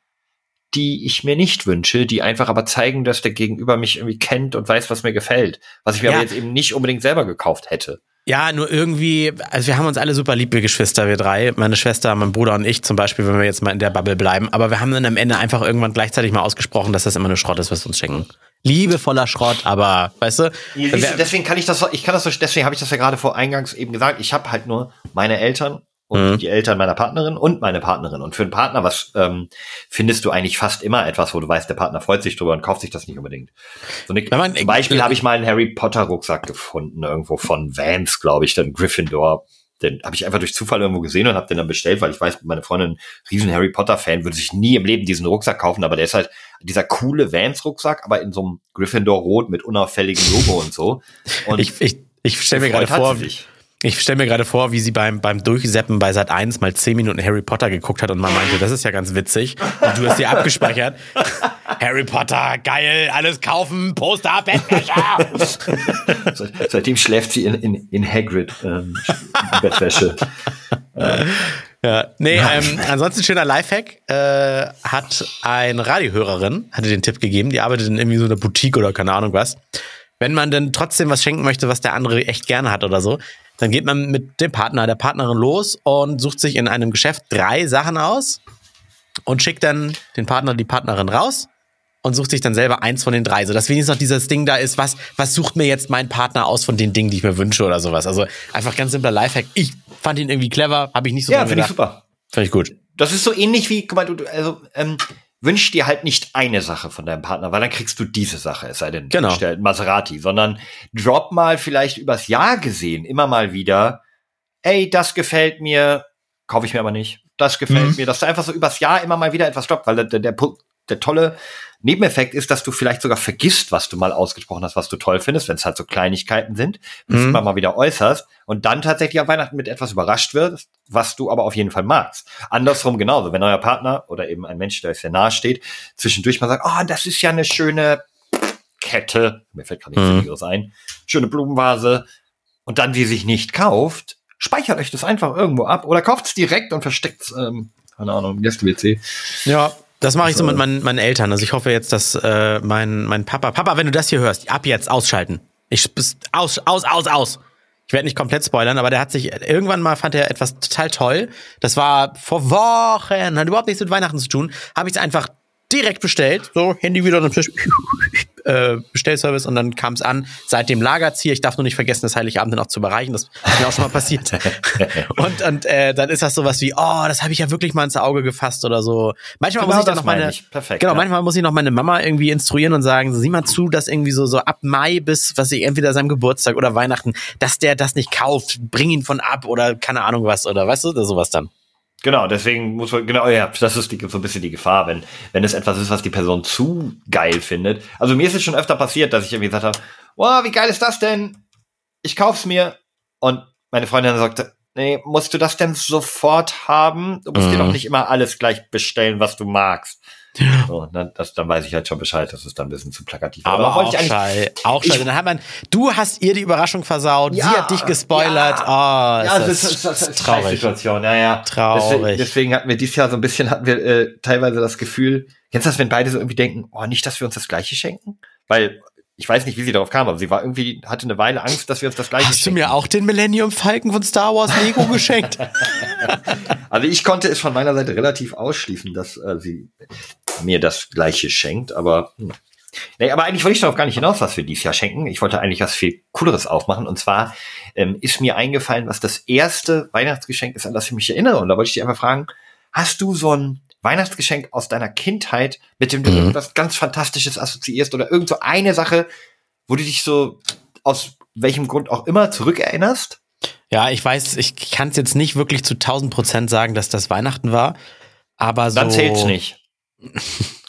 die ich mir nicht wünsche, die einfach aber zeigen, dass der Gegenüber mich irgendwie kennt und weiß, was mir gefällt. Was ich mir Ja. aber jetzt eben nicht unbedingt selber gekauft hätte. Ja, nur irgendwie, also wir haben uns alle super lieb, wir Geschwister, wir drei, meine Schwester, mein Bruder und ich zum Beispiel, wenn wir jetzt mal in der Bubble bleiben. Aber wir haben dann am Ende einfach irgendwann gleichzeitig mal ausgesprochen, dass das immer nur Schrott ist, was wir uns schenken. Liebevoller Schrott, aber, weißt du? Wer- deswegen kann ich das, ich kann das so, deswegen habe ich das ja gerade vor eingangs eben gesagt. Ich habe halt nur meine Eltern und Mhm. die Eltern meiner Partnerin und meine Partnerin. Und für einen Partner, was ähm, findest du eigentlich fast immer etwas, wo du weißt, der Partner freut sich drüber und kauft sich das nicht unbedingt. So eine, man- zum Beispiel habe ich mal einen Harry Potter Rucksack gefunden, irgendwo von Vans, glaube ich, dann Gryffindor. Den habe ich einfach durch Zufall irgendwo gesehen und habe den dann bestellt, weil ich weiß, meine Freundin, riesen Harry Potter Fan, würde sich nie im Leben diesen Rucksack kaufen, aber der ist halt dieser coole Vans Rucksack, aber in so einem Gryffindor Rot mit unauffälligem Logo und so. Und Ich, ich, ich stelle mir gerade vor, sich. Ich stelle mir gerade vor, wie sie beim, beim Durchseppen bei Sat 1 mal 10 Minuten Harry Potter geguckt hat und man meinte, das ist ja ganz witzig. Und du hast sie abgespeichert. Harry Potter, geil, alles kaufen, Poster, Bettwäscher. Seit- Seitdem schläft sie in, in, in Hagrid ähm, Bettwäsche. Ja, nee, ähm, ansonsten schöner Lifehack. Äh, hat eine Radiohörerin, hatte den Tipp gegeben, die arbeitet in irgendwie so einer Boutique oder keine Ahnung was. Wenn man denn trotzdem was schenken möchte, was der andere echt gerne hat oder so, dann geht man mit dem Partner, der Partnerin los und sucht sich in einem Geschäft drei Sachen aus und schickt dann den Partner, die Partnerin raus und sucht sich dann selber eins von den drei, so dass wenigstens noch dieses Ding da ist, was, was sucht mir jetzt mein Partner aus von den Dingen, die ich mir wünsche oder sowas. Also einfach ganz simpler Lifehack. Ich fand ihn irgendwie clever, habe ich nicht so Ja, finde ich super. Finde ich gut. Das ist so ähnlich wie, guck mal, du also ähm, wünsch dir halt nicht eine Sache von deinem Partner, weil dann kriegst du diese Sache, es sei denn, Genau. du bestellst Maserati, sondern drop mal vielleicht übers Jahr gesehen immer mal wieder, ey, das gefällt mir, kaufe ich mir aber nicht. Das gefällt Mhm. mir, dass du einfach so übers Jahr immer mal wieder etwas droppt, weil der, der, der, der tolle Nebeneffekt ist, dass du vielleicht sogar vergisst, was du mal ausgesprochen hast, was du toll findest, wenn es halt so Kleinigkeiten sind, bis Mhm. du mal wieder äußerst und dann tatsächlich an Weihnachten mit etwas überrascht wirst, was du aber auf jeden Fall magst. Andersrum genauso, wenn euer Partner oder eben ein Mensch, der euch sehr nahe steht, zwischendurch mal sagt, oh, das ist ja eine schöne Kette, mir fällt gerade nichts Mhm. Ein, schöne Blumenvase und dann die sich nicht kauft, speichert euch das einfach irgendwo ab oder kauft es direkt und versteckt es, ähm, keine Ahnung, im Gäste-WC. Ja, das mache ich so mit meinen, meinen Eltern. Also ich hoffe jetzt, dass äh, mein, mein Papa, Papa, wenn du das hier hörst, ab jetzt ausschalten. Ich bis, aus, aus, aus, aus. Ich werde nicht komplett spoilern, aber der hat sich irgendwann mal fand er etwas total toll. Das war vor Wochen, hat überhaupt nichts mit Weihnachten zu tun. Habe ich es einfach direkt bestellt, so Handy wieder am Tisch, äh, Bestellservice und dann kam es an. Seitdem lagert's hier. Ich darf nur nicht vergessen, das Heiligabend noch zu überreichen. Das ist mir auch schon mal passiert. und und äh, dann ist das sowas wie, oh, das habe ich ja wirklich mal ins Auge gefasst oder so. Manchmal Genau muss ich dann noch meine. Perfekt, genau, ja. manchmal muss ich noch meine Mama irgendwie instruieren und sagen, sieh mal zu, dass irgendwie so so ab Mai bis was ich entweder seinem Geburtstag oder Weihnachten, dass der das nicht kauft, bring ihn von ab oder keine Ahnung was oder weißt du, oder sowas dann. Genau, deswegen muss man, genau, ja, das ist die, so ein bisschen die Gefahr, wenn, wenn es etwas ist, was die Person zu geil findet. Also mir ist es schon öfter passiert, dass ich irgendwie gesagt habe, wow, wie geil ist das denn? Ich kauf's mir. Und meine Freundin sagte, nee, musst du das denn sofort haben? Du musst dir Mhm. doch nicht immer alles gleich bestellen, was du magst. So, dann, das, dann weiß ich halt schon Bescheid, das ist dann ein bisschen zu plakativ. Aber, wollte auch schall, auch. Ich- Dann hat man, du hast ihr die Überraschung versaut, sie Ja, hat dich gespoilert. ja. oh, Ja, das das, ist, das ist traurig. Situation. Ja, ja. Traurig. Deswegen, deswegen hatten wir dieses Jahr so ein bisschen, hatten wir äh, teilweise das Gefühl, du das, wenn beide so irgendwie denken, oh, nicht, dass wir uns das Gleiche schenken? Weil, ich weiß nicht, wie sie darauf kam, aber sie war irgendwie, hatte eine Weile Angst, dass wir uns das Gleiche Hast du schenken. mir auch den Millennium Falcon von Star Wars Lego geschenkt? Also ich konnte es von meiner Seite relativ ausschließen, dass äh, sie mir das Gleiche schenkt, aber hm. Nee, aber eigentlich wollte ich darauf gar nicht hinaus, was wir dieses Jahr schenken. Ich wollte eigentlich was viel Cooleres aufmachen. Und zwar ähm, ist mir eingefallen, was das erste Weihnachtsgeschenk ist, an das ich mich erinnere. Und da wollte ich dich einfach fragen, hast du so ein Weihnachtsgeschenk aus deiner Kindheit, mit dem du Mhm. irgendwas ganz Fantastisches assoziierst oder irgend so eine Sache, wo du dich so aus welchem Grund auch immer zurückerinnerst? Ja, ich weiß, ich kann es jetzt nicht wirklich zu 1000 Prozent sagen, dass das Weihnachten war. Aber so. Dann zählt's nicht.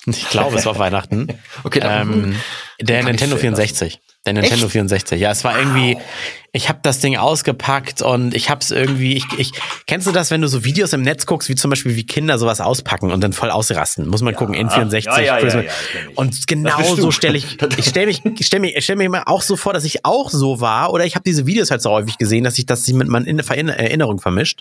Ich glaube, es war Weihnachten. Okay, dann, ähm, der Nintendo zählen 64. Der Nintendo Echt? 64. Ja, es war irgendwie, ich habe das Ding ausgepackt und ich habe es irgendwie, ich, ich, kennst du das, wenn du so Videos im Netz guckst, wie zum Beispiel wie Kinder sowas auspacken und dann voll ausrasten? Muss man gucken, N64, Ja, ja, ja, ja. Und genau so stelle ich, ich stelle mich, ich stelle mich, ich stell mir immer auch so vor, dass ich auch so war oder ich habe diese Videos halt so häufig gesehen, dass ich das mit meiner Erinner- Erinnerung vermischt.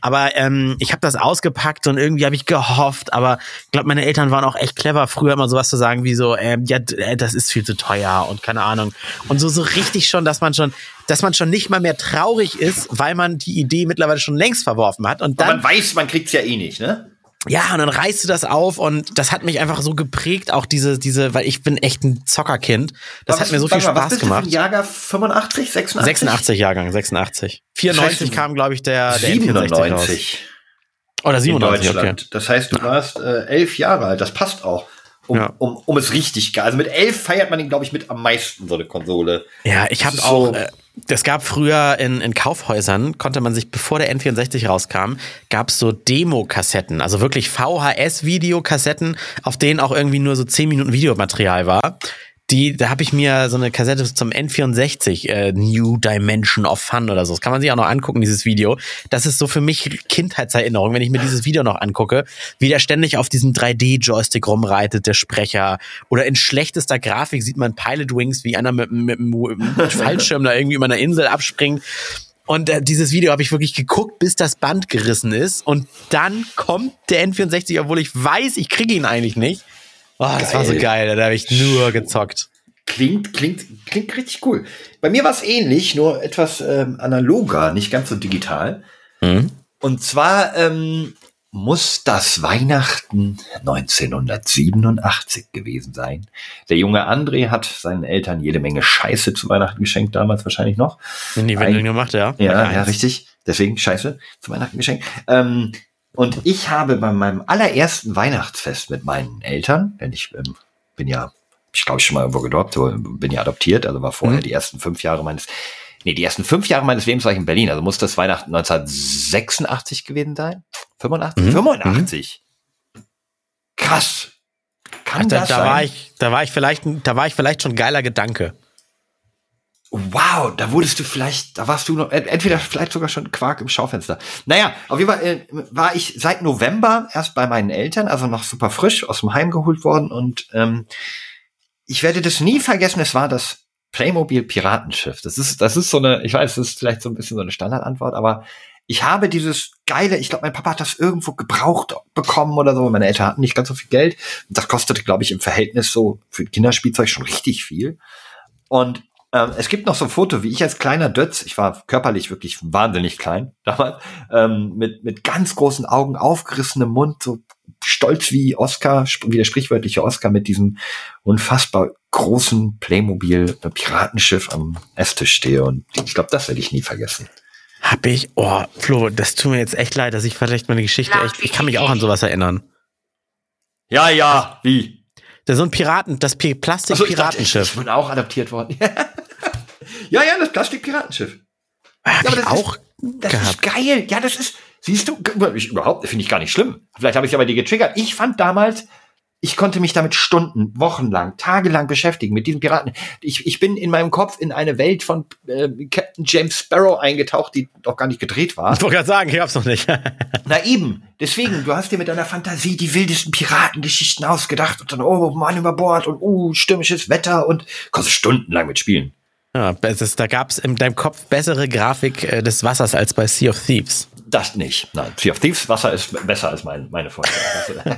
Aber ähm, ich habe das ausgepackt und irgendwie habe ich gehofft, aber ich glaube, meine Eltern waren auch echt clever, früher immer sowas zu sagen wie so, ähm, ja, äh, das ist viel zu teuer und keine Ahnung. Und so, so richtig schon, dass man schon, dass man schon nicht mal mehr traurig ist, weil man die Idee mittlerweile schon längst verworfen hat. Und dann man weiß, man kriegt's ja eh nicht, ne? ja, und dann reißt du das auf und das hat mich einfach so geprägt, auch diese, diese, weil ich bin echt ein Zockerkind. Das Aber hat mir so was- viel warte mal, was Spaß bist du für gemacht. Jahrgang 85, 86? 86 Jahrgang, 86. 94 heißt, kam, glaube ich, der, der N64 raus. 97 Oder in 97, okay. Deutschland. Das heißt, du warst äh, elf Jahre alt. Das passt auch. Um, Ja. um, um es richtig geil. Also mit elf feiert man den, glaube ich, mit am meisten so eine Konsole. Ja, ich Das habe auch, so- äh, es gab früher in, in Kaufhäusern, konnte man sich, bevor der N64 rauskam, gab es so Demo-Kassetten, also wirklich VHS-Videokassetten, auf denen auch irgendwie nur so 10 Minuten Videomaterial war. Die, da habe ich mir so eine Kassette zum N64, äh, New Dimension of Fun oder so. Das kann man sich auch noch angucken, dieses Video. Das ist so für mich Kindheitserinnerung, wenn ich mir dieses Video noch angucke, wie der ständig auf diesem 3D-Joystick rumreitet, der Sprecher. Oder in schlechtester Grafik sieht man Pilot Wings, wie einer mit, mit, mit einem Fallschirm da irgendwie über einer Insel abspringt. Und äh, dieses Video habe ich wirklich geguckt, bis das Band gerissen ist. Und dann kommt der N64, obwohl ich weiß, ich kriege ihn eigentlich nicht. Oh, das war so Geil. da habe ich nur gezockt. Klingt, klingt, klingt richtig cool. Bei mir war es ähnlich, nur etwas ähm, analoger, nicht ganz so digital. Mhm. Und zwar ähm, muss das Weihnachten 1987 gewesen sein. Der junge André hat seinen Eltern jede Menge Scheiße zu Weihnachten geschenkt, damals wahrscheinlich noch. In die Windeln gemacht, ja. Ja, ja, richtig. Deswegen Scheiße zu Weihnachten geschenkt. Ähm, und ich habe bei meinem allerersten Weihnachtsfest mit meinen Eltern, denn ich ähm, bin ja, ich glaube, ich schon mal irgendwo gedroppt, so, bin ja adoptiert, also war vorher Mhm. die ersten fünf Jahre meines, nee, die ersten fünf Jahre meines Lebens war ich in Berlin, also muss das Weihnachten 1986 gewesen sein? 85? Mhm. 85. Krass. Kann Da, das da sein? war ich, da war ich vielleicht, da war ich vielleicht schon geiler Gedanke. Wow, da wurdest du vielleicht, da warst du noch, ent- entweder vielleicht sogar schon Quark im Schaufenster. Naja, auf jeden Fall äh, war ich seit November erst bei meinen Eltern, also noch super frisch aus dem Heim geholt worden und ähm, ich werde das nie vergessen, es war das Playmobil Piratenschiff. Das ist, das ist so eine, ich weiß, das ist vielleicht so ein bisschen so eine Standardantwort, aber ich habe dieses geile, ich glaube, mein Papa hat das irgendwo gebraucht bekommen oder so. Meine Eltern hatten nicht ganz so viel Geld. Das kostete, glaube ich, im Verhältnis so für Kinderspielzeug schon richtig viel. Und ähm, es gibt noch so ein Foto, wie ich als kleiner Dötz, ich war körperlich wirklich wahnsinnig klein damals, ähm, mit, mit ganz großen Augen, aufgerissenem Mund, so stolz wie Oscar, wie der sprichwörtliche Oscar mit diesem unfassbar großen Playmobil Piratenschiff am Esstisch stehe. Und ich glaube, das werde ich nie vergessen. Hab ich, oh, Flo, das tut mir jetzt echt leid, dass ich vielleicht meine Geschichte echt, ich kann mich auch an sowas erinnern. Ja, ja, wie? Da so ein Piraten, das Pi- Achso, ich dachte, Plastik-Piratenschiff. Ich bin auch adaptiert worden. ja, ja, das Plastik-Piratenschiff. Hab Ja, aber das ist- auch Das gehabt. ist geil. Ja, das ist, siehst du, ich, überhaupt, finde ich gar nicht schlimm. Vielleicht habe ich aber die getriggert. Ich fand damals, ich konnte mich damit Stunden, Wochenlang, tagelang beschäftigen mit diesen Piraten. Ich, ich bin in meinem Kopf in eine Welt von äh, Captain James Sparrow eingetaucht, die doch gar nicht gedreht war. Ich wollte gerade sagen, ich hab's noch nicht. Na eben. Deswegen, du hast dir mit deiner Fantasie die wildesten Piratengeschichten ausgedacht und dann, oh Mann über Bord und oh, stürmisches Wetter und kannst stundenlang mitspielen. Ja, es ist, da gab's in deinem Kopf bessere Grafik äh, des Wassers als bei Sea of Thieves. Das nicht. Nein, Sea of Thieves Wasser ist besser als mein, meine Vorstellung.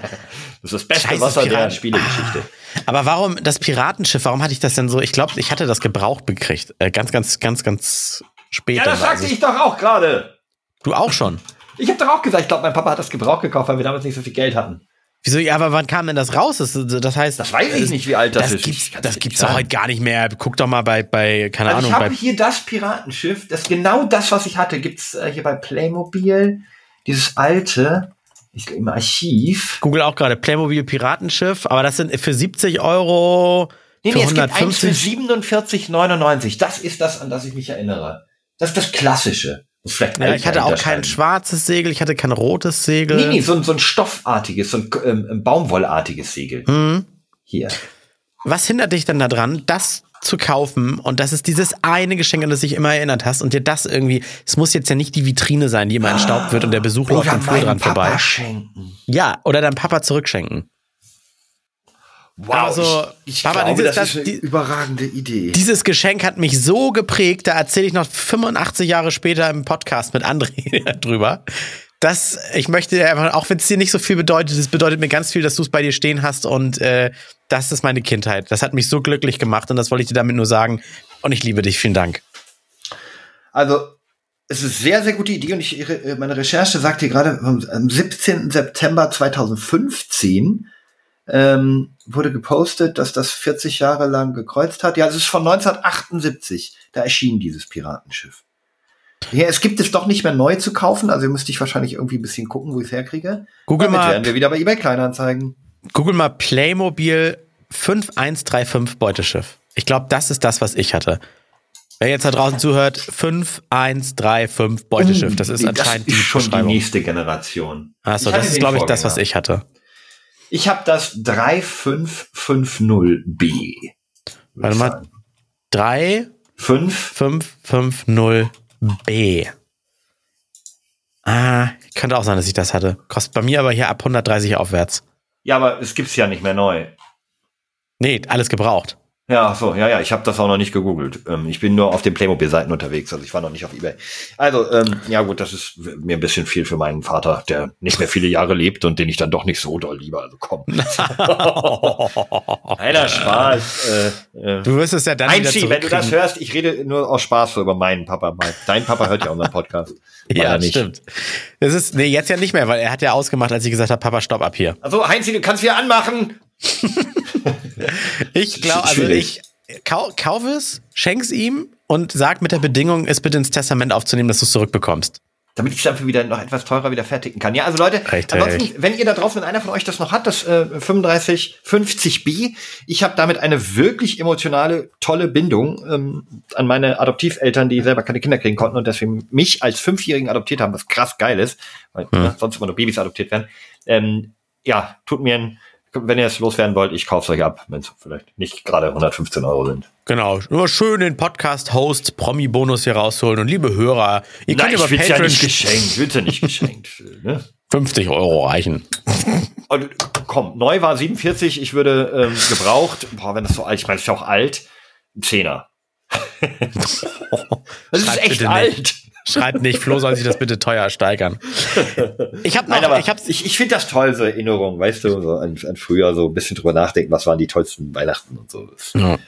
Das ist das beste Scheiß Wasser der Piraten. Spielegeschichte. Aber warum das Piratenschiff, warum hatte ich das denn so? Ich glaube, ich hatte das gebraucht gekriegt. Äh, ganz, ganz, ganz, ganz spät. Ja, das dann, sagte also ich doch auch gerade. Du auch schon. Ich habe doch auch gesagt, ich glaube, mein Papa hat das Gebrauch gekauft, weil wir damals nicht so viel Geld hatten. Wieso? Ja, aber wann kam denn das raus? Das, das heißt, Das weiß ich nicht, wie alt das, das ist. gibt's, Ich das gibt's doch heute gar nicht mehr. Guck doch mal bei, bei keine Also ich Ahnung, habe bei hier das Piratenschiff, das genau das, was ich hatte, gibt's äh, hier bei Playmobil. Dieses alte, ich, im Archiv. Google auch gerade Playmobil Piratenschiff, aber das sind für 70 Euro. Nee, nee, es gibt eins für 150. 47,99. Das ist das, an das ich mich erinnere. Das ist das Klassische. Vielleicht Ja, ich hatte auch kein schwarzes Segel, ich hatte kein rotes Segel. Nee, nee, so, ein- so ein stoffartiges, so ein ähm, Baumwollartiges Segel. Hm. Hier. Was hindert dich denn daran, das zu kaufen und das ist dieses eine Geschenk, an das dich immer erinnert hast und dir das irgendwie, es muss jetzt ja nicht die Vitrine sein, die immer entstaubt wird und der Besuch läuft Oder am Flur dran Papa vorbei. schenken. Ja, oder deinem Papa zurückschenken. Wow, Also, ich, ich Papa, glaube, dieses- das ist eine die- überragende Idee. Dieses Geschenk hat mich so geprägt, da erzähle ich noch 85 Jahre später im Podcast mit André drüber. Das, ich möchte dir einfach, auch wenn es dir nicht so viel bedeutet, es bedeutet mir ganz viel, dass du es bei dir stehen hast und äh, das ist meine Kindheit. Das hat mich so glücklich gemacht und das wollte ich dir damit nur sagen. Und ich liebe dich. Vielen Dank. Also, es ist sehr, sehr gute Idee und ich, ihre- meine Recherche sagt hier gerade, am 17. September 2015 ähm, wurde gepostet, dass das 40 Jahre lang gekreuzt hat. Ja, es ist von 1978. Da erschien dieses Piratenschiff. Ja, es gibt es doch nicht mehr neu zu kaufen, also müsste ich wahrscheinlich irgendwie ein bisschen gucken, wo ich es herkriege. Google Damit mal- werden wir wieder bei eBay Kleinanzeigen. Google mal Playmobil 5135 Beuteschiff. Ich glaube, das ist das, was ich hatte. Wer jetzt da draußen zuhört, 5135 Beuteschiff. Das ist anscheinend das ist die schon die nächste Generation. Achso, das ist, glaube ich, das, was ich hatte. Ich habe das 3550B. Warte mal. 3 5 550B. Ah, könnte auch sein, dass ich das hatte. Kostet bei mir aber hier ab 130 aufwärts. Ja, aber es gibt's ja nicht mehr neu. Nee, alles gebraucht. Ja, so, ja, ja, ich habe das auch noch nicht gegoogelt. Ähm, ich bin nur auf den Playmobil-Seiten unterwegs, also ich war noch nicht auf eBay. Also, ähm, ja gut, das ist mir ein bisschen viel für meinen Vater, der nicht mehr viele Jahre lebt und den ich dann doch nicht so doll liebe. Also komm. Spaß. Äh, äh. Du wirst es ja dann wieder Einzieh, wenn du das hörst, ich rede nur aus Spaß so über meinen Papa. Mein- Dein Papa hört ja unseren Podcast. Ja, nicht. stimmt. Das ist, nee, jetzt ja nicht mehr, weil er hat ja ausgemacht, als ich gesagt habe, Papa, stopp ab hier. Also, Heinzi, du kannst wieder anmachen. Ich glaube, also ich kau, kauf es, schenk's ihm und sag mit der Bedingung, es bitte ins Testament aufzunehmen, dass du es zurückbekommst. damit ich es dafür wieder noch etwas teurer wieder fertigen kann. Ja, also Leute, Richtig. ansonsten, wenn ihr da draußen, wenn einer von euch das noch hat, das äh, 3550B, ich habe damit eine wirklich emotionale, tolle Bindung ähm, an meine Adoptiveltern, die selber keine Kinder kriegen konnten und deswegen mich als Fünfjährigen adoptiert haben, was krass geil ist, weil ne, sonst immer nur Babys adoptiert werden. Ähm, ja, tut mir ein, wenn ihr es loswerden wollt, ich kaufe es euch ab, wenn es vielleicht nicht gerade 115 Euro sind. Genau, nur schön den Podcast-Host Promi-Bonus hier rausholen und liebe Hörer, ihr könnt Nein, über ich will's ja Patreon nicht geschenkt, will's ja nicht geschenkt. Ne? 50 Euro reichen. Und, komm, neu war 47, ich würde ähm, gebraucht, boah, wenn das so alt, ich meine, das ist ja auch alt, ein Zehner. das ist Schreibt echt alt. Schreibt nicht, Flo soll sich das bitte teuer steigern. Ich habe Nein, noch, aber ich hab's, ich, ich finde das toll, so Erinnerungen, weißt du, so an, an früher so ein bisschen drüber nachdenken, was waren die tollsten Weihnachten und so. Ja.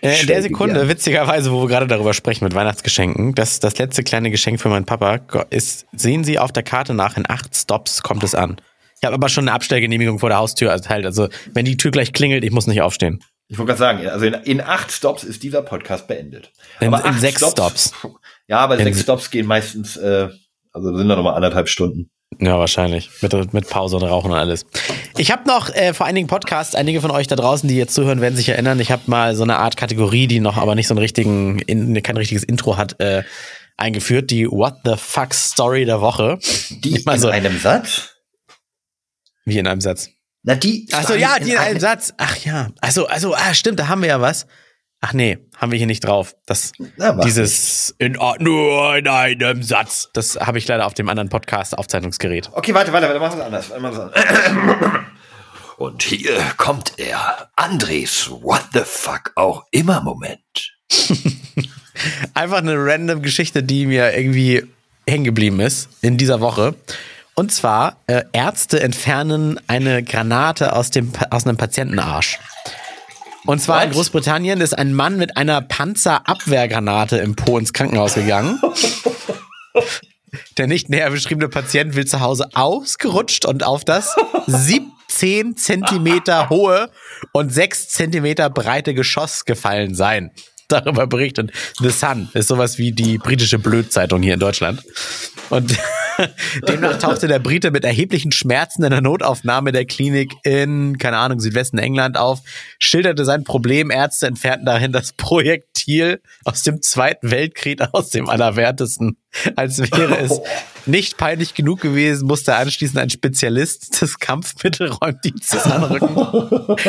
Äh, in der Sekunde, gern. witzigerweise, wo wir gerade darüber sprechen mit Weihnachtsgeschenken, das, das letzte kleine Geschenk für meinen Papa ist, sehen Sie auf der Karte nach, in acht Stops kommt es an. Ich habe aber schon eine Abstellgenehmigung vor der Haustür erteilt. Also, wenn die Tür gleich klingelt, ich muss nicht aufstehen. Ich wollte gerade sagen, also in, in acht Stops ist dieser Podcast beendet. In- in sechs Stops. Ja, aber sechs se- Stops gehen meistens, äh, also sind da nochmal anderthalb Stunden. Ja, wahrscheinlich. Mit, mit Pause und Rauchen und alles. Ich habe noch äh, vor einigen Podcasts, einige von euch da draußen, die jetzt zuhören, werden sich erinnern. Ich habe mal so eine Art Kategorie, die noch aber nicht so einen richtigen, in, kein richtiges Intro hat, äh, eingeführt. Die What the Fuck Story der Woche. Die Also- in einem Satz? Wie in einem Satz. Na, die. Achso, ja, die in einem Satz. Ach ja. Also, also, ah, stimmt, da haben wir ja was. Ach nee, haben wir hier nicht drauf. Das, Na, dieses in, nur in einem Satz. Das habe ich leider auf dem anderen Podcast-Aufzeichnungsgerät. Okay, warte, warte, warte, machen wir es anders. Und hier kommt er. Andres What the fuck auch immer Moment. Einfach eine random Geschichte, die mir irgendwie hängen geblieben ist in dieser Woche. Und zwar, äh, Ärzte entfernen eine Granate aus, dem, aus einem Patientenarsch. Und zwar in What? Großbritannien ist ein Mann mit einer Panzerabwehrgranate im Po ins Krankenhaus gegangen. Der nicht näher beschriebene Patient will zu Hause ausgerutscht und auf das 17 Zentimeter hohe und 6 Zentimeter breite Geschoss gefallen sein. Darüber berichtet The Sun. Ist sowas wie die britische Blödzeitung hier in Deutschland. Und Demnach tauchte der Brite mit erheblichen Schmerzen in der Notaufnahme der Klinik in, keine Ahnung, Südwesten England auf, schilderte sein Problem. Ärzte entfernten dahin das Projektil aus dem Zweiten Weltkrieg aus dem Allerwertesten. Als wäre es nicht peinlich genug gewesen, musste anschließend ein Spezialist des Kampfmittelräumdienstes anrücken,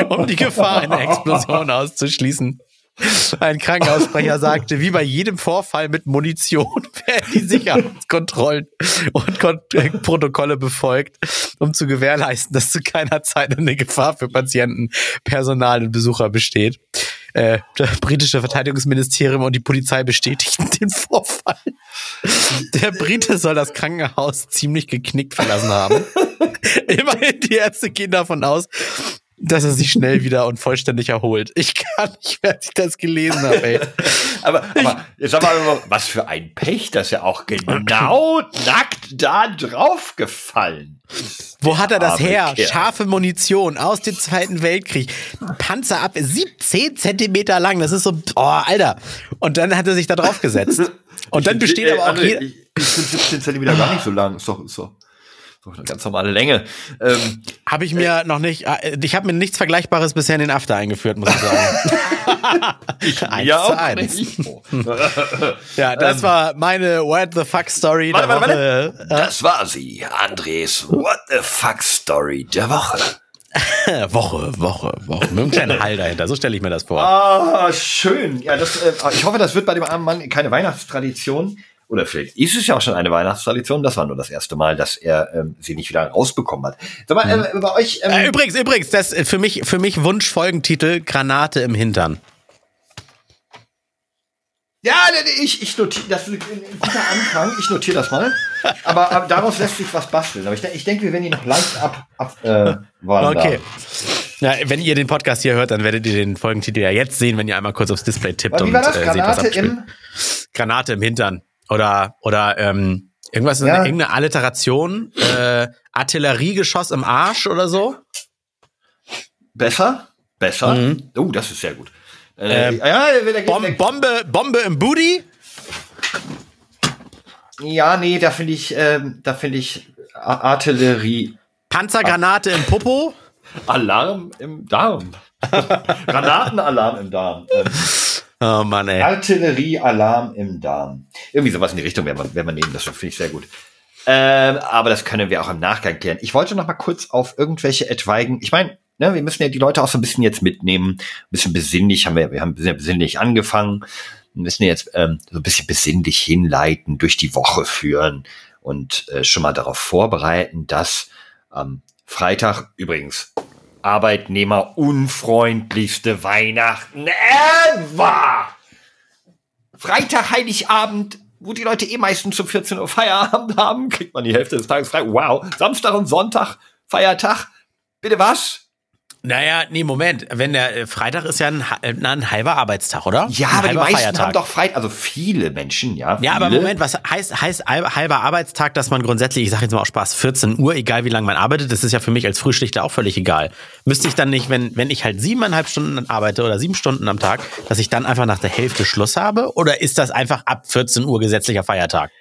um die Gefahr einer Explosion auszuschließen. Ein Krankenhaussprecher sagte, wie bei jedem Vorfall mit Munition werden die Sicherheitskontrollen und Kon Protokolle befolgt, um zu gewährleisten, dass zu keiner Zeit eine Gefahr für Patienten, Personal und Besucher besteht. Äh, das britische Verteidigungsministerium und die Polizei bestätigten den Vorfall. Der Brite soll das Krankenhaus ziemlich geknickt verlassen haben. Immerhin, die Ärzte gehen davon aus, dass er sich schnell wieder und vollständig erholt. Ich kann nicht, wer ich das gelesen habe, ey. Aber, aber jetzt sag mal, was für ein Pech, dass er auch genau nackt da drauf gefallen ist. Wo hat er das her? Kerl. Scharfe Munition aus dem Zweiten Weltkrieg. Panzer ab 17 Zentimeter lang. Das ist so, oh, Alter. Und dann hat er sich da drauf gesetzt. Und dann besteht Äh, aber auch jeder. Ich, ich finde 17 Zentimeter gar nicht so lang. Ist doch, ist doch, doch eine ganz normale Länge. Ähm, Habe ich mir noch nicht, äh, ich habe mir nichts Vergleichbares bisher in den After eingeführt, muss ich sagen. eins ja, zu eins. Oh. Ja, das war meine What the fuck Story Warte, der warte, Woche. Das war sie, Andres What the Fuck Story der Woche. Äh, Woche, Woche, Woche. Mit einem kleinen Hall dahinter. So stelle ich mir das vor. Ah, schön. Ja, das, äh, ich hoffe, das wird bei dem armen Mann keine Weihnachtstradition. Oder vielleicht ist es ja auch schon eine Weihnachtstradition. Das war nur das erste Mal, dass er ähm, sie nicht wieder rausbekommen hat. Sag mal, äh, bei euch. Ähm, Äh, übrigens, übrigens, das äh, für mich, für mich Wunschfolgentitel Granate im Hintern. Ja, ich, ich notiere, das ist ein guter Anfang. Ich notiere das mal. Aber, aber daraus lässt sich was basteln. Aber ich, ich denke, wir werden ihn noch leicht ab, ab äh. Okay. Ja, wenn ihr den Podcast hier hört, dann werdet ihr den Folgentitel ja jetzt sehen, wenn ihr einmal kurz aufs Display tippt Wie und war das? äh, seht, was Granate abspielt. im. Granate im Hintern. Oder, oder ähm, irgendwas, Ja. eine, irgendeine Alliteration, äh, Artilleriegeschoss im Arsch oder so. Besser? Besser? Mhm. Oh, das ist sehr gut. Äh, Ähm, ja, Bom. Bombe, Bombe im Booty. ja, nee, da finde ich, ähm, da finde ich Artillerie. Panzergranate im Popo. Alarm im Darm. Granatenalarm im Darm. Ähm, Oh Mann, ey. Artilleriealarm im Darm. Irgendwie sowas in die Richtung werden wir, werden wir nehmen. Das finde ich sehr gut. Ähm, aber das können wir auch im Nachgang klären. Ich wollte noch mal kurz auf irgendwelche etwaigen, ich meine, ne, wir müssen ja die Leute auch so ein bisschen jetzt mitnehmen, ein bisschen besinnlich, haben wir, wir haben sehr besinnlich angefangen, wir müssen jetzt ähm, so ein bisschen besinnlich hinleiten, durch die Woche führen und äh, schon mal darauf vorbereiten, dass am Freitag übrigens arbeitnehmerunfreundlichste Weihnachten ever! Freitag, Heiligabend, wo die Leute eh meistens um 14 Uhr Feierabend haben, kriegt man die Hälfte des Tages frei. Wow. Samstag und Sonntag, Feiertag. Bitte was? Naja, nee, Moment. Wenn der äh, Freitag ist ja ein, äh, ein halber Arbeitstag, oder? Ja, ein aber die meisten haben doch frei, also viele Menschen, ja. Ja, aber viele. Moment, was heißt, heißt al- halber Arbeitstag, dass man grundsätzlich, ich sage jetzt mal auch Spaß, 14 Uhr, egal wie lange man arbeitet, das ist ja für mich als Frühschichter auch völlig egal. Müsste ich dann nicht, wenn, wenn ich halt siebeneinhalb Stunden arbeite oder sieben Stunden am Tag, dass ich dann einfach nach der Hälfte Schluss habe? Oder ist das einfach ab 14 Uhr gesetzlicher Feiertag?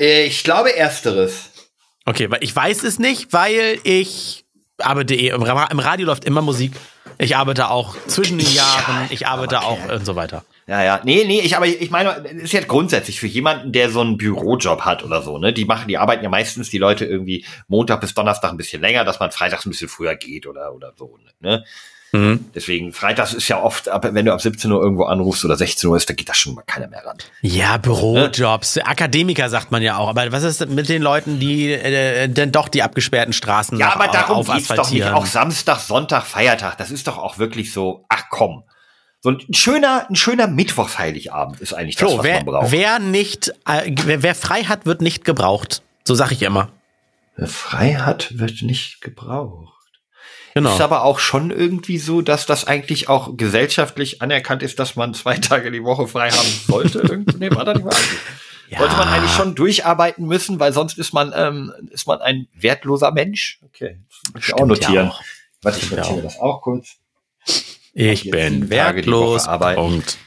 Äh, ich glaube ersteres. Okay, weil ich weiß es nicht, weil ich arbeite eh, im, Ra- im Radio läuft immer Musik. Ich arbeite auch zwischen den Jahren, ich arbeite auch und so weiter. Ja, ja. Nee, nee, ich aber ich meine, es ist jetzt grundsätzlich für jemanden, der so einen Bürojob hat oder so, ne? Die machen, die arbeiten ja meistens die Leute irgendwie Montag bis Donnerstag ein bisschen länger, dass man freitags ein bisschen früher geht oder oder so, ne? Mhm. Deswegen, freitags ist ja oft, ab, wenn du ab 17 Uhr irgendwo anrufst oder 16 Uhr ist, da geht da schon mal keiner mehr ran. Ja, Bürojobs, Akademiker sagt man ja auch. Aber was ist mit den Leuten, die äh, denn doch die abgesperrten Straßen Ja, aber darum geht's doch nicht. Auch Samstag, Sonntag, Feiertag, das ist doch auch wirklich so, ach komm. So ein schöner, ein schöner Mittwochsheiligabend ist eigentlich das, Flo, was wer, man braucht. wer nicht, äh, wer, wer frei hat, wird nicht gebraucht. So sag ich immer. Wer frei hat, wird nicht gebraucht. Genau. Ist aber auch schon irgendwie so, dass das eigentlich auch gesellschaftlich anerkannt ist, dass man zwei Tage die Woche frei haben sollte. Irgendwie, nee, war da nicht mal eigentlich. Sollte man eigentlich schon durcharbeiten müssen, weil sonst ist man, ähm, ist man ein wertloser Mensch. Okay, muss ich auch Stimmt ja notieren. auch. Warte, ich ja notiere auch. das auch kurz. Ich bin wertlos. Punkt.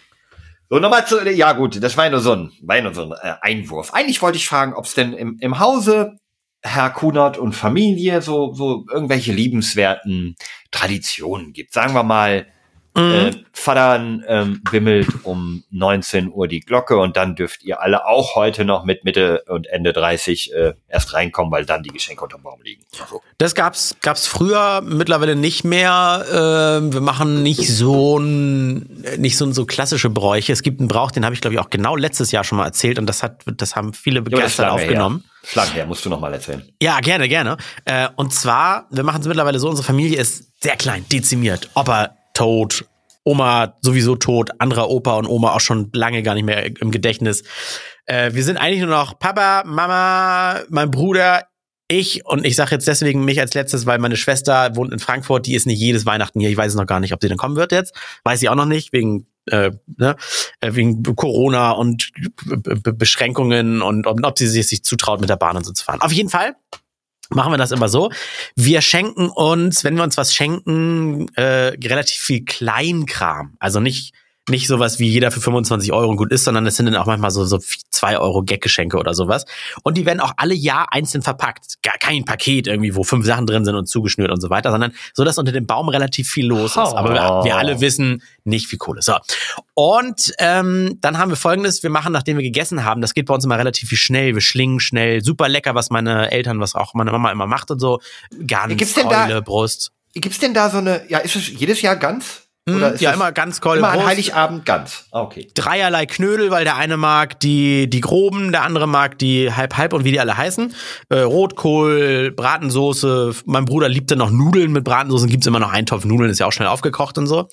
So, nochmal zu, ja gut, das war ja nur so ein, war ja nur so ein äh, Einwurf. Eigentlich wollte ich fragen, ob es denn im, im Hause Herr Kunert und Familie so, so irgendwelche liebenswerten Traditionen gibt. Sagen wir mal, äh, Vater ähm, bimmelt um 19 Uhr die Glocke und dann dürft ihr alle auch heute noch mit Mitte und Ende 30 äh, erst reinkommen, weil dann die Geschenke unterm Baum liegen. So. Das gab's gab's früher, mittlerweile nicht mehr. Ähm, wir machen nicht so ein, nicht so so klassische Bräuche. Es gibt einen Brauch, den habe ich glaube ich auch genau letztes Jahr schon mal erzählt und das hat das haben viele Ja, begeistert lange aufgenommen. Her. Lange her, musst du noch mal erzählen. Ja, gerne, gerne. Äh, und zwar, wir machen es mittlerweile so, unsere Familie ist sehr klein, dezimiert. Opa tot, Oma sowieso tot, anderer Opa und Oma auch schon lange gar nicht mehr im Gedächtnis. Äh, wir sind eigentlich nur noch Papa, Mama, mein Bruder, ich und ich sage jetzt deswegen mich als letztes, weil meine Schwester wohnt in Frankfurt, die ist nicht jedes Weihnachten hier. Ich weiß es noch gar nicht, ob sie denn kommen wird jetzt. Weiß sie auch noch nicht, wegen äh, ne, äh, wegen Corona und B B Beschränkungen und, und ob sie sich, sich zutraut, mit der Bahn und so zu fahren. Auf jeden Fall machen wir das immer so. Wir schenken uns, wenn wir uns was schenken, äh, relativ viel Kleinkram. Also nicht nicht sowas wie jeder für 25 Euro gut ist, sondern es sind dann auch manchmal so, so 2 Euro Gaggeschenke oder sowas. Und die werden auch alle Jahr einzeln verpackt. Gar kein Paket irgendwie, wo fünf Sachen drin sind und zugeschnürt und so weiter, sondern so, dass unter dem Baum relativ viel los ist. Aber wir, wir alle wissen nicht, wie cool ist. So. Und ähm, dann haben wir folgendes, wir machen, nachdem wir gegessen haben, das geht bei uns immer relativ viel schnell, wir schlingen schnell, super lecker, was meine Eltern, was auch meine Mama immer macht und so. Gans, Gibt's denn da- Keule, Brust. Gibt's denn da so eine, ja, ist es jedes Jahr ganz? Oder ist ja, immer ganz Keule, immer an. Heiligabend ganz? Ah, okay. dreierlei Knödel, weil der eine mag die, die groben, der andere mag die halb-halb und wie die alle heißen. Äh, Rotkohl, Bratensoße. Mein Bruder liebt dann noch Nudeln mit Bratensoßen. Gibt's immer noch einen Topf Nudeln, ist ja auch schnell aufgekocht und so.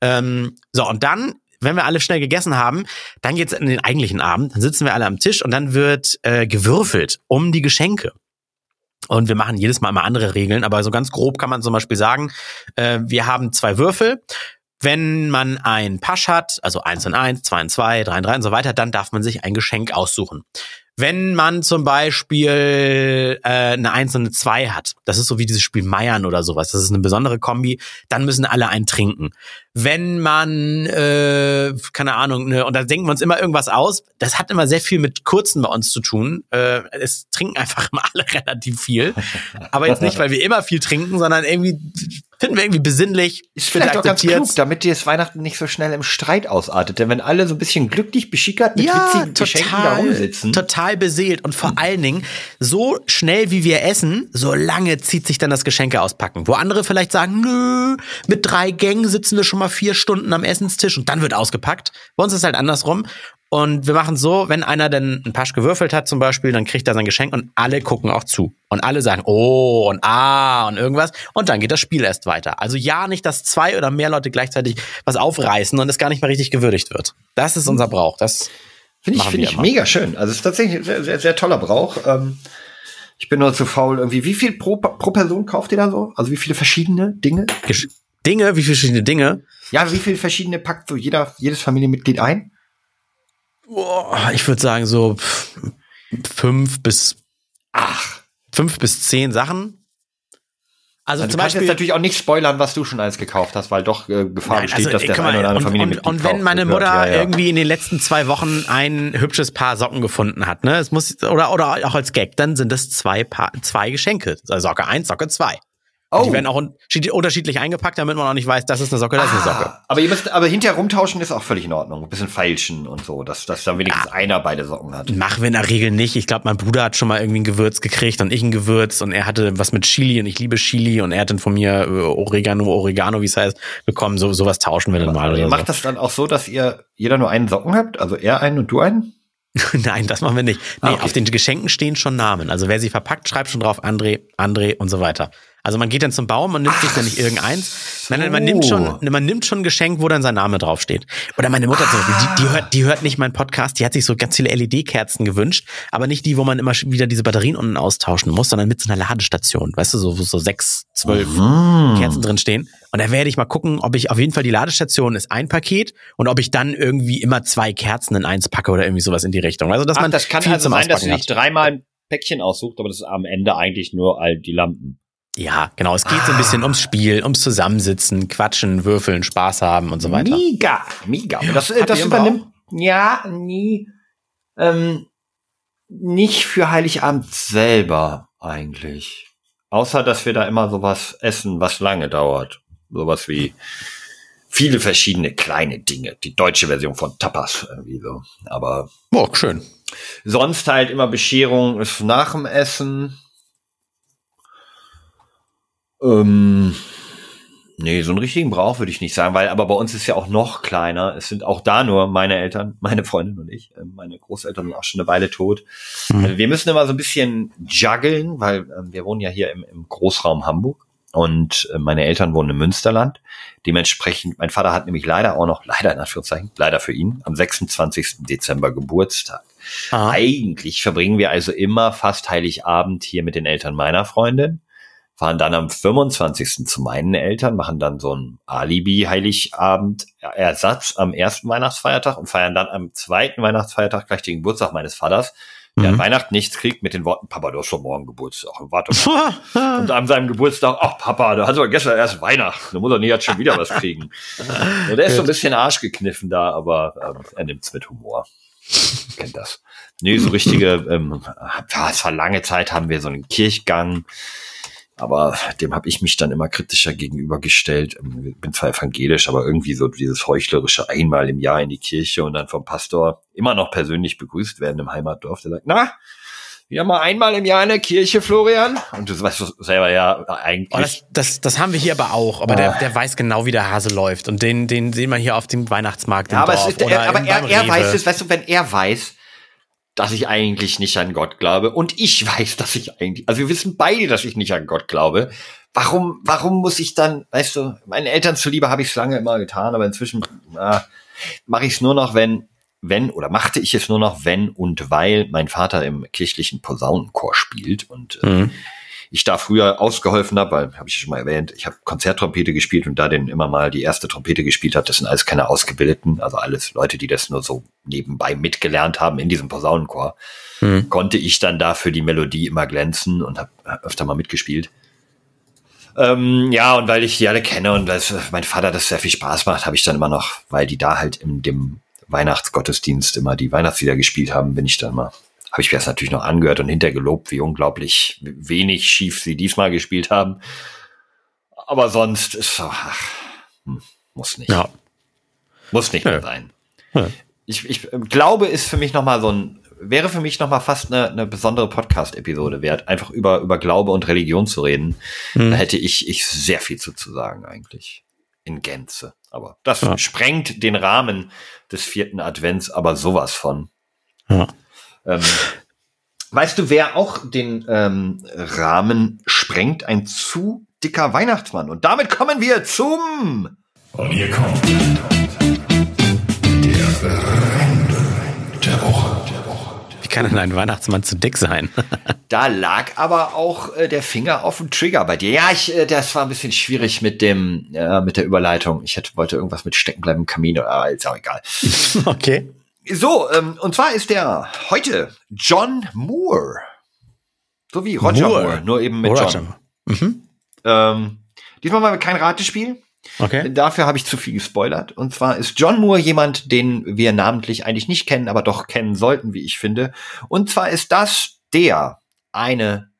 Ähm, so, und dann, wenn wir alle schnell gegessen haben, dann geht's in den eigentlichen Abend. Dann sitzen wir alle am Tisch und dann wird äh, gewürfelt um die Geschenke. Und wir machen jedes Mal immer andere Regeln, aber so ganz grob kann man zum Beispiel sagen, äh, wir haben zwei Würfel. Wenn man ein Pasch hat, also eins und eins, zwei und zwei, drei und drei und so weiter, dann darf man sich ein Geschenk aussuchen. Wenn man zum Beispiel äh, eine Eins und eine Zwei hat, das ist so wie dieses Spiel Meiern oder sowas, das ist eine besondere Kombi, dann müssen alle einen trinken. Wenn man, äh, keine Ahnung, ne, und da denken wir uns immer irgendwas aus, das hat immer sehr viel mit Kurzen bei uns zu tun. Äh, es trinken einfach immer alle relativ viel. Aber jetzt nicht, weil wir immer viel trinken, sondern irgendwie finden wir irgendwie besinnlich. Ist vielleicht auch ganz klug, damit dir das Weihnachten nicht so schnell im Streit ausartet. Denn wenn alle so ein bisschen glücklich beschickert mit ja, witzigen Geschenken da total, rumsitzen. total beseelt und vor allen Dingen so schnell wie wir essen, so lange zieht sich dann das Geschenke auspacken. Wo andere vielleicht sagen, nö, mit drei Gängen sitzen wir schon mal vier Stunden am Essenstisch und dann wird ausgepackt. Bei uns ist es halt andersrum. Und wir machen so, wenn einer dann einen Pasch gewürfelt hat zum Beispiel, dann kriegt er sein Geschenk und alle gucken auch zu. Und alle sagen, oh und ah und irgendwas. Und dann geht das Spiel erst weiter. Also ja, nicht, dass zwei oder mehr Leute gleichzeitig was aufreißen und es gar nicht mehr richtig gewürdigt wird. Das ist unser Brauch. Das Finde ich, wir ich immer. mega schön. Also es ist tatsächlich ein sehr, sehr, sehr toller Brauch. Ähm, ich bin nur zu faul irgendwie. Wie viel pro, pro Person kauft ihr da so? Also wie viele verschiedene Dinge? Gesch- Dinge, wie viele verschiedene Dinge. Ja, wie viele verschiedene packt so jeder, jedes Familienmitglied ein? Boah, ich würde sagen so fünf bis Ach, fünf bis zehn Sachen. Also also zum du kannst jetzt Beispiel. natürlich auch nicht spoilern, was du schon alles gekauft hast, weil doch äh, Gefahr Nein, besteht, dass ey, der eine oder andere und, und, Familienmitglied und wenn meine Mutter ja, ja. irgendwie in den letzten zwei Wochen ein hübsches Paar Socken gefunden hat, ne, es muss oder oder auch als Gag, dann sind das zwei Paar, zwei Geschenke, also Socke eins, Socke zwei. Oh. Die werden auch unterschiedlich- unterschiedlich eingepackt, damit man auch nicht weiß, das ist eine Socke, das ist eine Socke. Ah, aber ihr müsst, aber hinterher rumtauschen ist auch völlig in Ordnung. Ein bisschen feilschen und so, dass, dass dann wenigstens einer beide Socken hat. Machen wir in der Regel nicht. Ich glaube, mein Bruder hat schon mal irgendwie ein Gewürz gekriegt und ich ein Gewürz und er hatte was mit Chili und ich liebe Chili und er hat dann von mir äh, Oregano, Oregano, wie es heißt, bekommen. So sowas tauschen wir dann mal. Aber ihr Oder macht das dann auch so, dass ihr jeder nur einen Socken habt? Also er einen und du einen? so. Nein, das machen wir nicht. Nee, Ah, okay. auf den Geschenken stehen schon Namen. Also wer sie verpackt, schreibt schon drauf André, André und so weiter. Also man geht dann zum Baum und nimmt sich dann nicht irgendeins. Nein, nein, man nimmt schon, man nimmt schon ein Geschenk, wo dann sein Name draufsteht. Oder meine Mutter zum Beispiel, die, die hört, die hört nicht meinen Podcast, die hat sich so ganz viele LED-Kerzen gewünscht, aber nicht die, wo man immer wieder diese Batterien unten austauschen muss, sondern mit so einer Ladestation. Weißt du, so, wo so sechs, zwölf Kerzen drin stehen. Und da werde ich mal gucken, ob ich auf jeden Fall die Ladestation ist ein Paket und ob ich dann irgendwie immer zwei Kerzen in eins packe oder irgendwie sowas in die Richtung. Also, dass Ach, man das kann viel also zum sein, dass du Auspacken nicht dreimal ein Päckchen aussuchst, aber das ist am Ende eigentlich nur all die Lampen. Ja, genau. Es geht so ein bisschen ums Spiel, ums Zusammensitzen, Quatschen, Würfeln, Spaß haben und so weiter. Mega, mega. Aber das, äh, das übernimmt, Ja, nie. Ähm, nicht für Heiligabend selber eigentlich. Außer, dass wir da immer sowas essen, was lange dauert. Sowas wie viele verschiedene kleine Dinge. Die deutsche Version von Tapas irgendwie so. Aber Oh, schön. sonst halt immer Bescherung ist nach dem Essen. Ähm, nee, so einen richtigen Brauch würde ich nicht sagen, weil aber bei uns ist ja auch noch kleiner. Es sind auch da nur meine Eltern, meine Freundin und ich. Ähm, Meine Großeltern sind auch schon eine Weile tot. Also wir müssen immer so ein bisschen juggeln, weil ähm, wir wohnen ja hier im, im Großraum Hamburg und äh, meine Eltern wohnen im Münsterland. Dementsprechend, mein Vater hat nämlich leider auch noch, leider in Anführungszeichen, leider für ihn, am 26. Dezember Geburtstag. Ah. Eigentlich verbringen wir also immer fast Heiligabend hier mit den Eltern meiner Freundin, fahren dann am 25. zu meinen Eltern, machen dann so ein Alibi-Heiligabend Ersatz am ersten Weihnachtsfeiertag und feiern dann am zweiten Weihnachtsfeiertag gleich den Geburtstag meines Vaters, der an Mhm. Weihnachten nichts kriegt mit den Worten, Papa, du hast schon morgen Geburtstag. Und warte mal. Und an seinem Geburtstag, ach Papa, da hast du doch gestern erst Weihnachten, da muss er nicht jetzt schon wieder was kriegen. Ja, der ist so ein bisschen arschgekniffen da, aber ähm, er nimmt's mit Humor. Kennt das. Nee, so richtige, ähm, war lange Zeit, haben wir so einen Kirchgang, aber dem habe ich mich dann immer kritischer gegenübergestellt. Ähm, Ich bin zwar evangelisch, aber irgendwie so dieses heuchlerische einmal im Jahr in die Kirche und dann vom Pastor immer noch persönlich begrüßt werden im Heimatdorf. Der sagt, na, wieder mal einmal im Jahr in der Kirche, Florian. Und du weißt selber ja eigentlich. Oh, das, das, das haben wir hier aber auch. Aber der, der weiß genau, wie der Hase läuft. Und den, den sehen wir hier auf dem Weihnachtsmarkt im Ja, aber, Dorf ist, oder er, aber er, er weiß es, weißt du, wenn er weiß, dass ich eigentlich nicht an Gott glaube und ich weiß, dass ich eigentlich, also wir wissen beide, dass ich nicht an Gott glaube. Warum, warum muss ich dann, weißt du, meinen Eltern zuliebe habe ich es lange immer getan, aber inzwischen mache ich es nur noch, wenn, wenn, oder machte ich es nur noch, wenn und weil mein Vater im kirchlichen Posaunenchor spielt und äh, Mhm. Ich da früher ausgeholfen habe, weil habe ich schon mal erwähnt, ich habe Konzerttrompete gespielt und da den immer mal die erste Trompete gespielt hat, das sind alles keine Ausgebildeten, also alles Leute, die das nur so nebenbei mitgelernt haben in diesem Posaunenchor, Mhm. konnte ich dann da für die Melodie immer glänzen und habe öfter mal mitgespielt. Ähm, ja, und weil ich die alle kenne und weil mein Vater das sehr viel Spaß macht, habe ich dann immer noch, weil die da halt in dem Weihnachtsgottesdienst immer die Weihnachtslieder gespielt haben, bin ich dann mal, habe ich mir das natürlich noch angehört und hinterher gelobt, wie unglaublich wenig schief sie diesmal gespielt haben. Aber sonst ist so, ach, hm, muss nicht. Ja. Muss nicht Ja. mehr sein. Ja. Ich, ich ähm, glaube, ist für mich noch mal so ein, wäre für mich noch mal fast eine, eine besondere Podcast-Episode wert, einfach über, über Glaube und Religion zu reden. Hm. Da hätte ich, ich sehr viel zu, zu sagen eigentlich. In Gänze. Aber das Ja. sprengt den Rahmen des vierten Advents, aber sowas von. Ja. Ähm, weißt du, wer auch den ähm, Rahmen sprengt? Ein zu dicker Weihnachtsmann. Und damit kommen wir zum Und hier kommt der Rande der Woche. Wie kann denn ein Weihnachtsmann zu dick sein? Da lag aber auch äh, der Finger auf dem Trigger bei dir. Ja, ich, äh, das war ein bisschen schwierig mit dem, äh, mit der Überleitung. Ich hätte, wollte irgendwas mit Steckenbleiben im Kamin, aber ist auch egal. okay. So, ähm, und zwar ist der heute John Moore. So wie Roger Moore, Moore. nur eben mit Roger. John. Mhm. Ähm, diesmal mal kein Ratespiel. Okay. Dafür habe ich zu viel gespoilert. Und zwar ist John Moore jemand, den wir namentlich eigentlich nicht kennen, aber doch kennen sollten, wie ich finde. Und zwar ist das der, eine,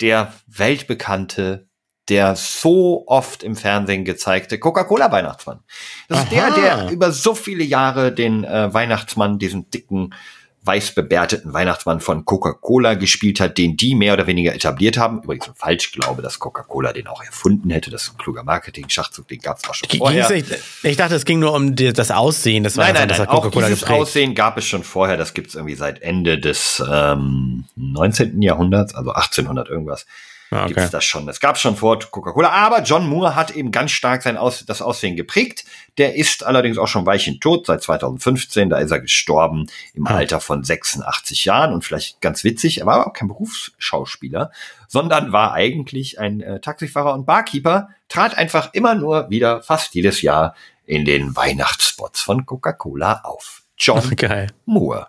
der weltbekannte, der so oft im Fernsehen gezeigte Coca-Cola-Weihnachtsmann. Das ist der, Aha. der über so viele Jahre den äh, Weihnachtsmann, diesen dicken, weiß bebärteten Weihnachtsmann von Coca-Cola gespielt hat, den die mehr oder weniger etabliert haben. Übrigens ein Falschglaube, dass Coca-Cola den auch erfunden hätte. Das ist ein kluger Marketing-Schachzug, den gab es auch schon G- vorher. nicht- Ich dachte, es ging nur um die, das Aussehen des Nein, nein, nein. Das hat Auch dieses geprägt. Aussehen gab es schon vorher. Das gibt es irgendwie seit Ende des ähm, 19. Jahrhunderts, also 1800 irgendwas. Ah, okay. das schon. Das gab schon vor Coca-Cola. Aber John Moore hat eben ganz stark sein Aus das Aussehen geprägt. Der ist allerdings auch schon weichen tot seit 2015. Da ist er gestorben im Ah. Alter von 86 Jahren. Und vielleicht ganz witzig, er war aber auch kein Berufsschauspieler, sondern war eigentlich ein äh, Taxifahrer und Barkeeper, trat einfach immer nur wieder fast jedes Jahr in den Weihnachtsspots von Coca-Cola auf. John Geil. Moore.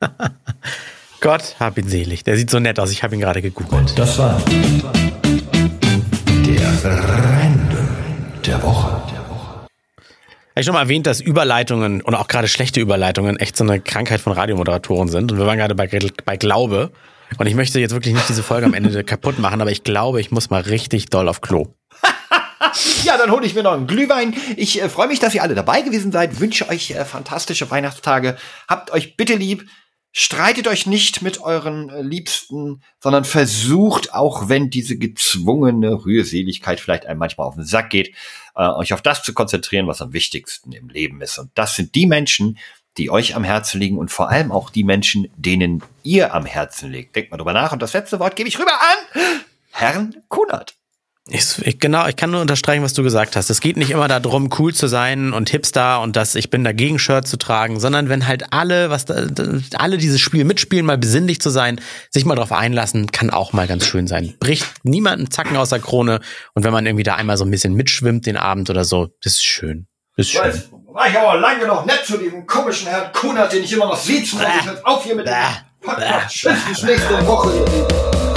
Gott, hab ihn selig. Der sieht so nett aus. Ich habe ihn gerade gegoogelt. Das war der Rande der Woche. Der Woche. ich schon mal erwähnt, dass Überleitungen und auch gerade schlechte Überleitungen echt so eine Krankheit von Radiomoderatoren sind. Und wir waren gerade bei, bei Glaube. Und ich möchte jetzt wirklich nicht diese Folge am Ende kaputt machen, aber ich glaube, ich muss mal richtig doll auf Klo. Ja, dann hole ich mir noch einen Glühwein. Ich äh, freue mich, dass ihr alle dabei gewesen seid. Wünsche euch äh, fantastische Weihnachtstage. Habt euch bitte lieb. Streitet euch nicht mit euren äh, Liebsten, sondern versucht, auch wenn diese gezwungene Rührseligkeit vielleicht einem manchmal auf den Sack geht, äh, euch auf das zu konzentrieren, was am wichtigsten im Leben ist. Und das sind die Menschen, die euch am Herzen liegen und vor allem auch die Menschen, denen ihr am Herzen liegt. Denkt mal drüber nach. Und das letzte Wort gebe ich rüber an Herrn Kunert. Ich, ich, genau, ich kann nur unterstreichen, was du gesagt hast. Es geht nicht immer darum, cool zu sein und Hipster und dass ich bin dagegen, Shirt zu tragen, sondern wenn halt alle, was da, alle dieses Spiel mitspielen, mal besinnlich zu sein, sich mal drauf einlassen, kann auch mal ganz schön sein. Bricht niemanden Zacken aus der Krone und wenn man irgendwie da einmal so ein bisschen mitschwimmt den Abend oder so, das ist schön. Das ist schön. Jetzt war ich aber lange noch nett zu diesem komischen Herrn Kunert, den ich immer noch siezen muss. Ich auf hier mit dem Podcast. Bis nächste Woche.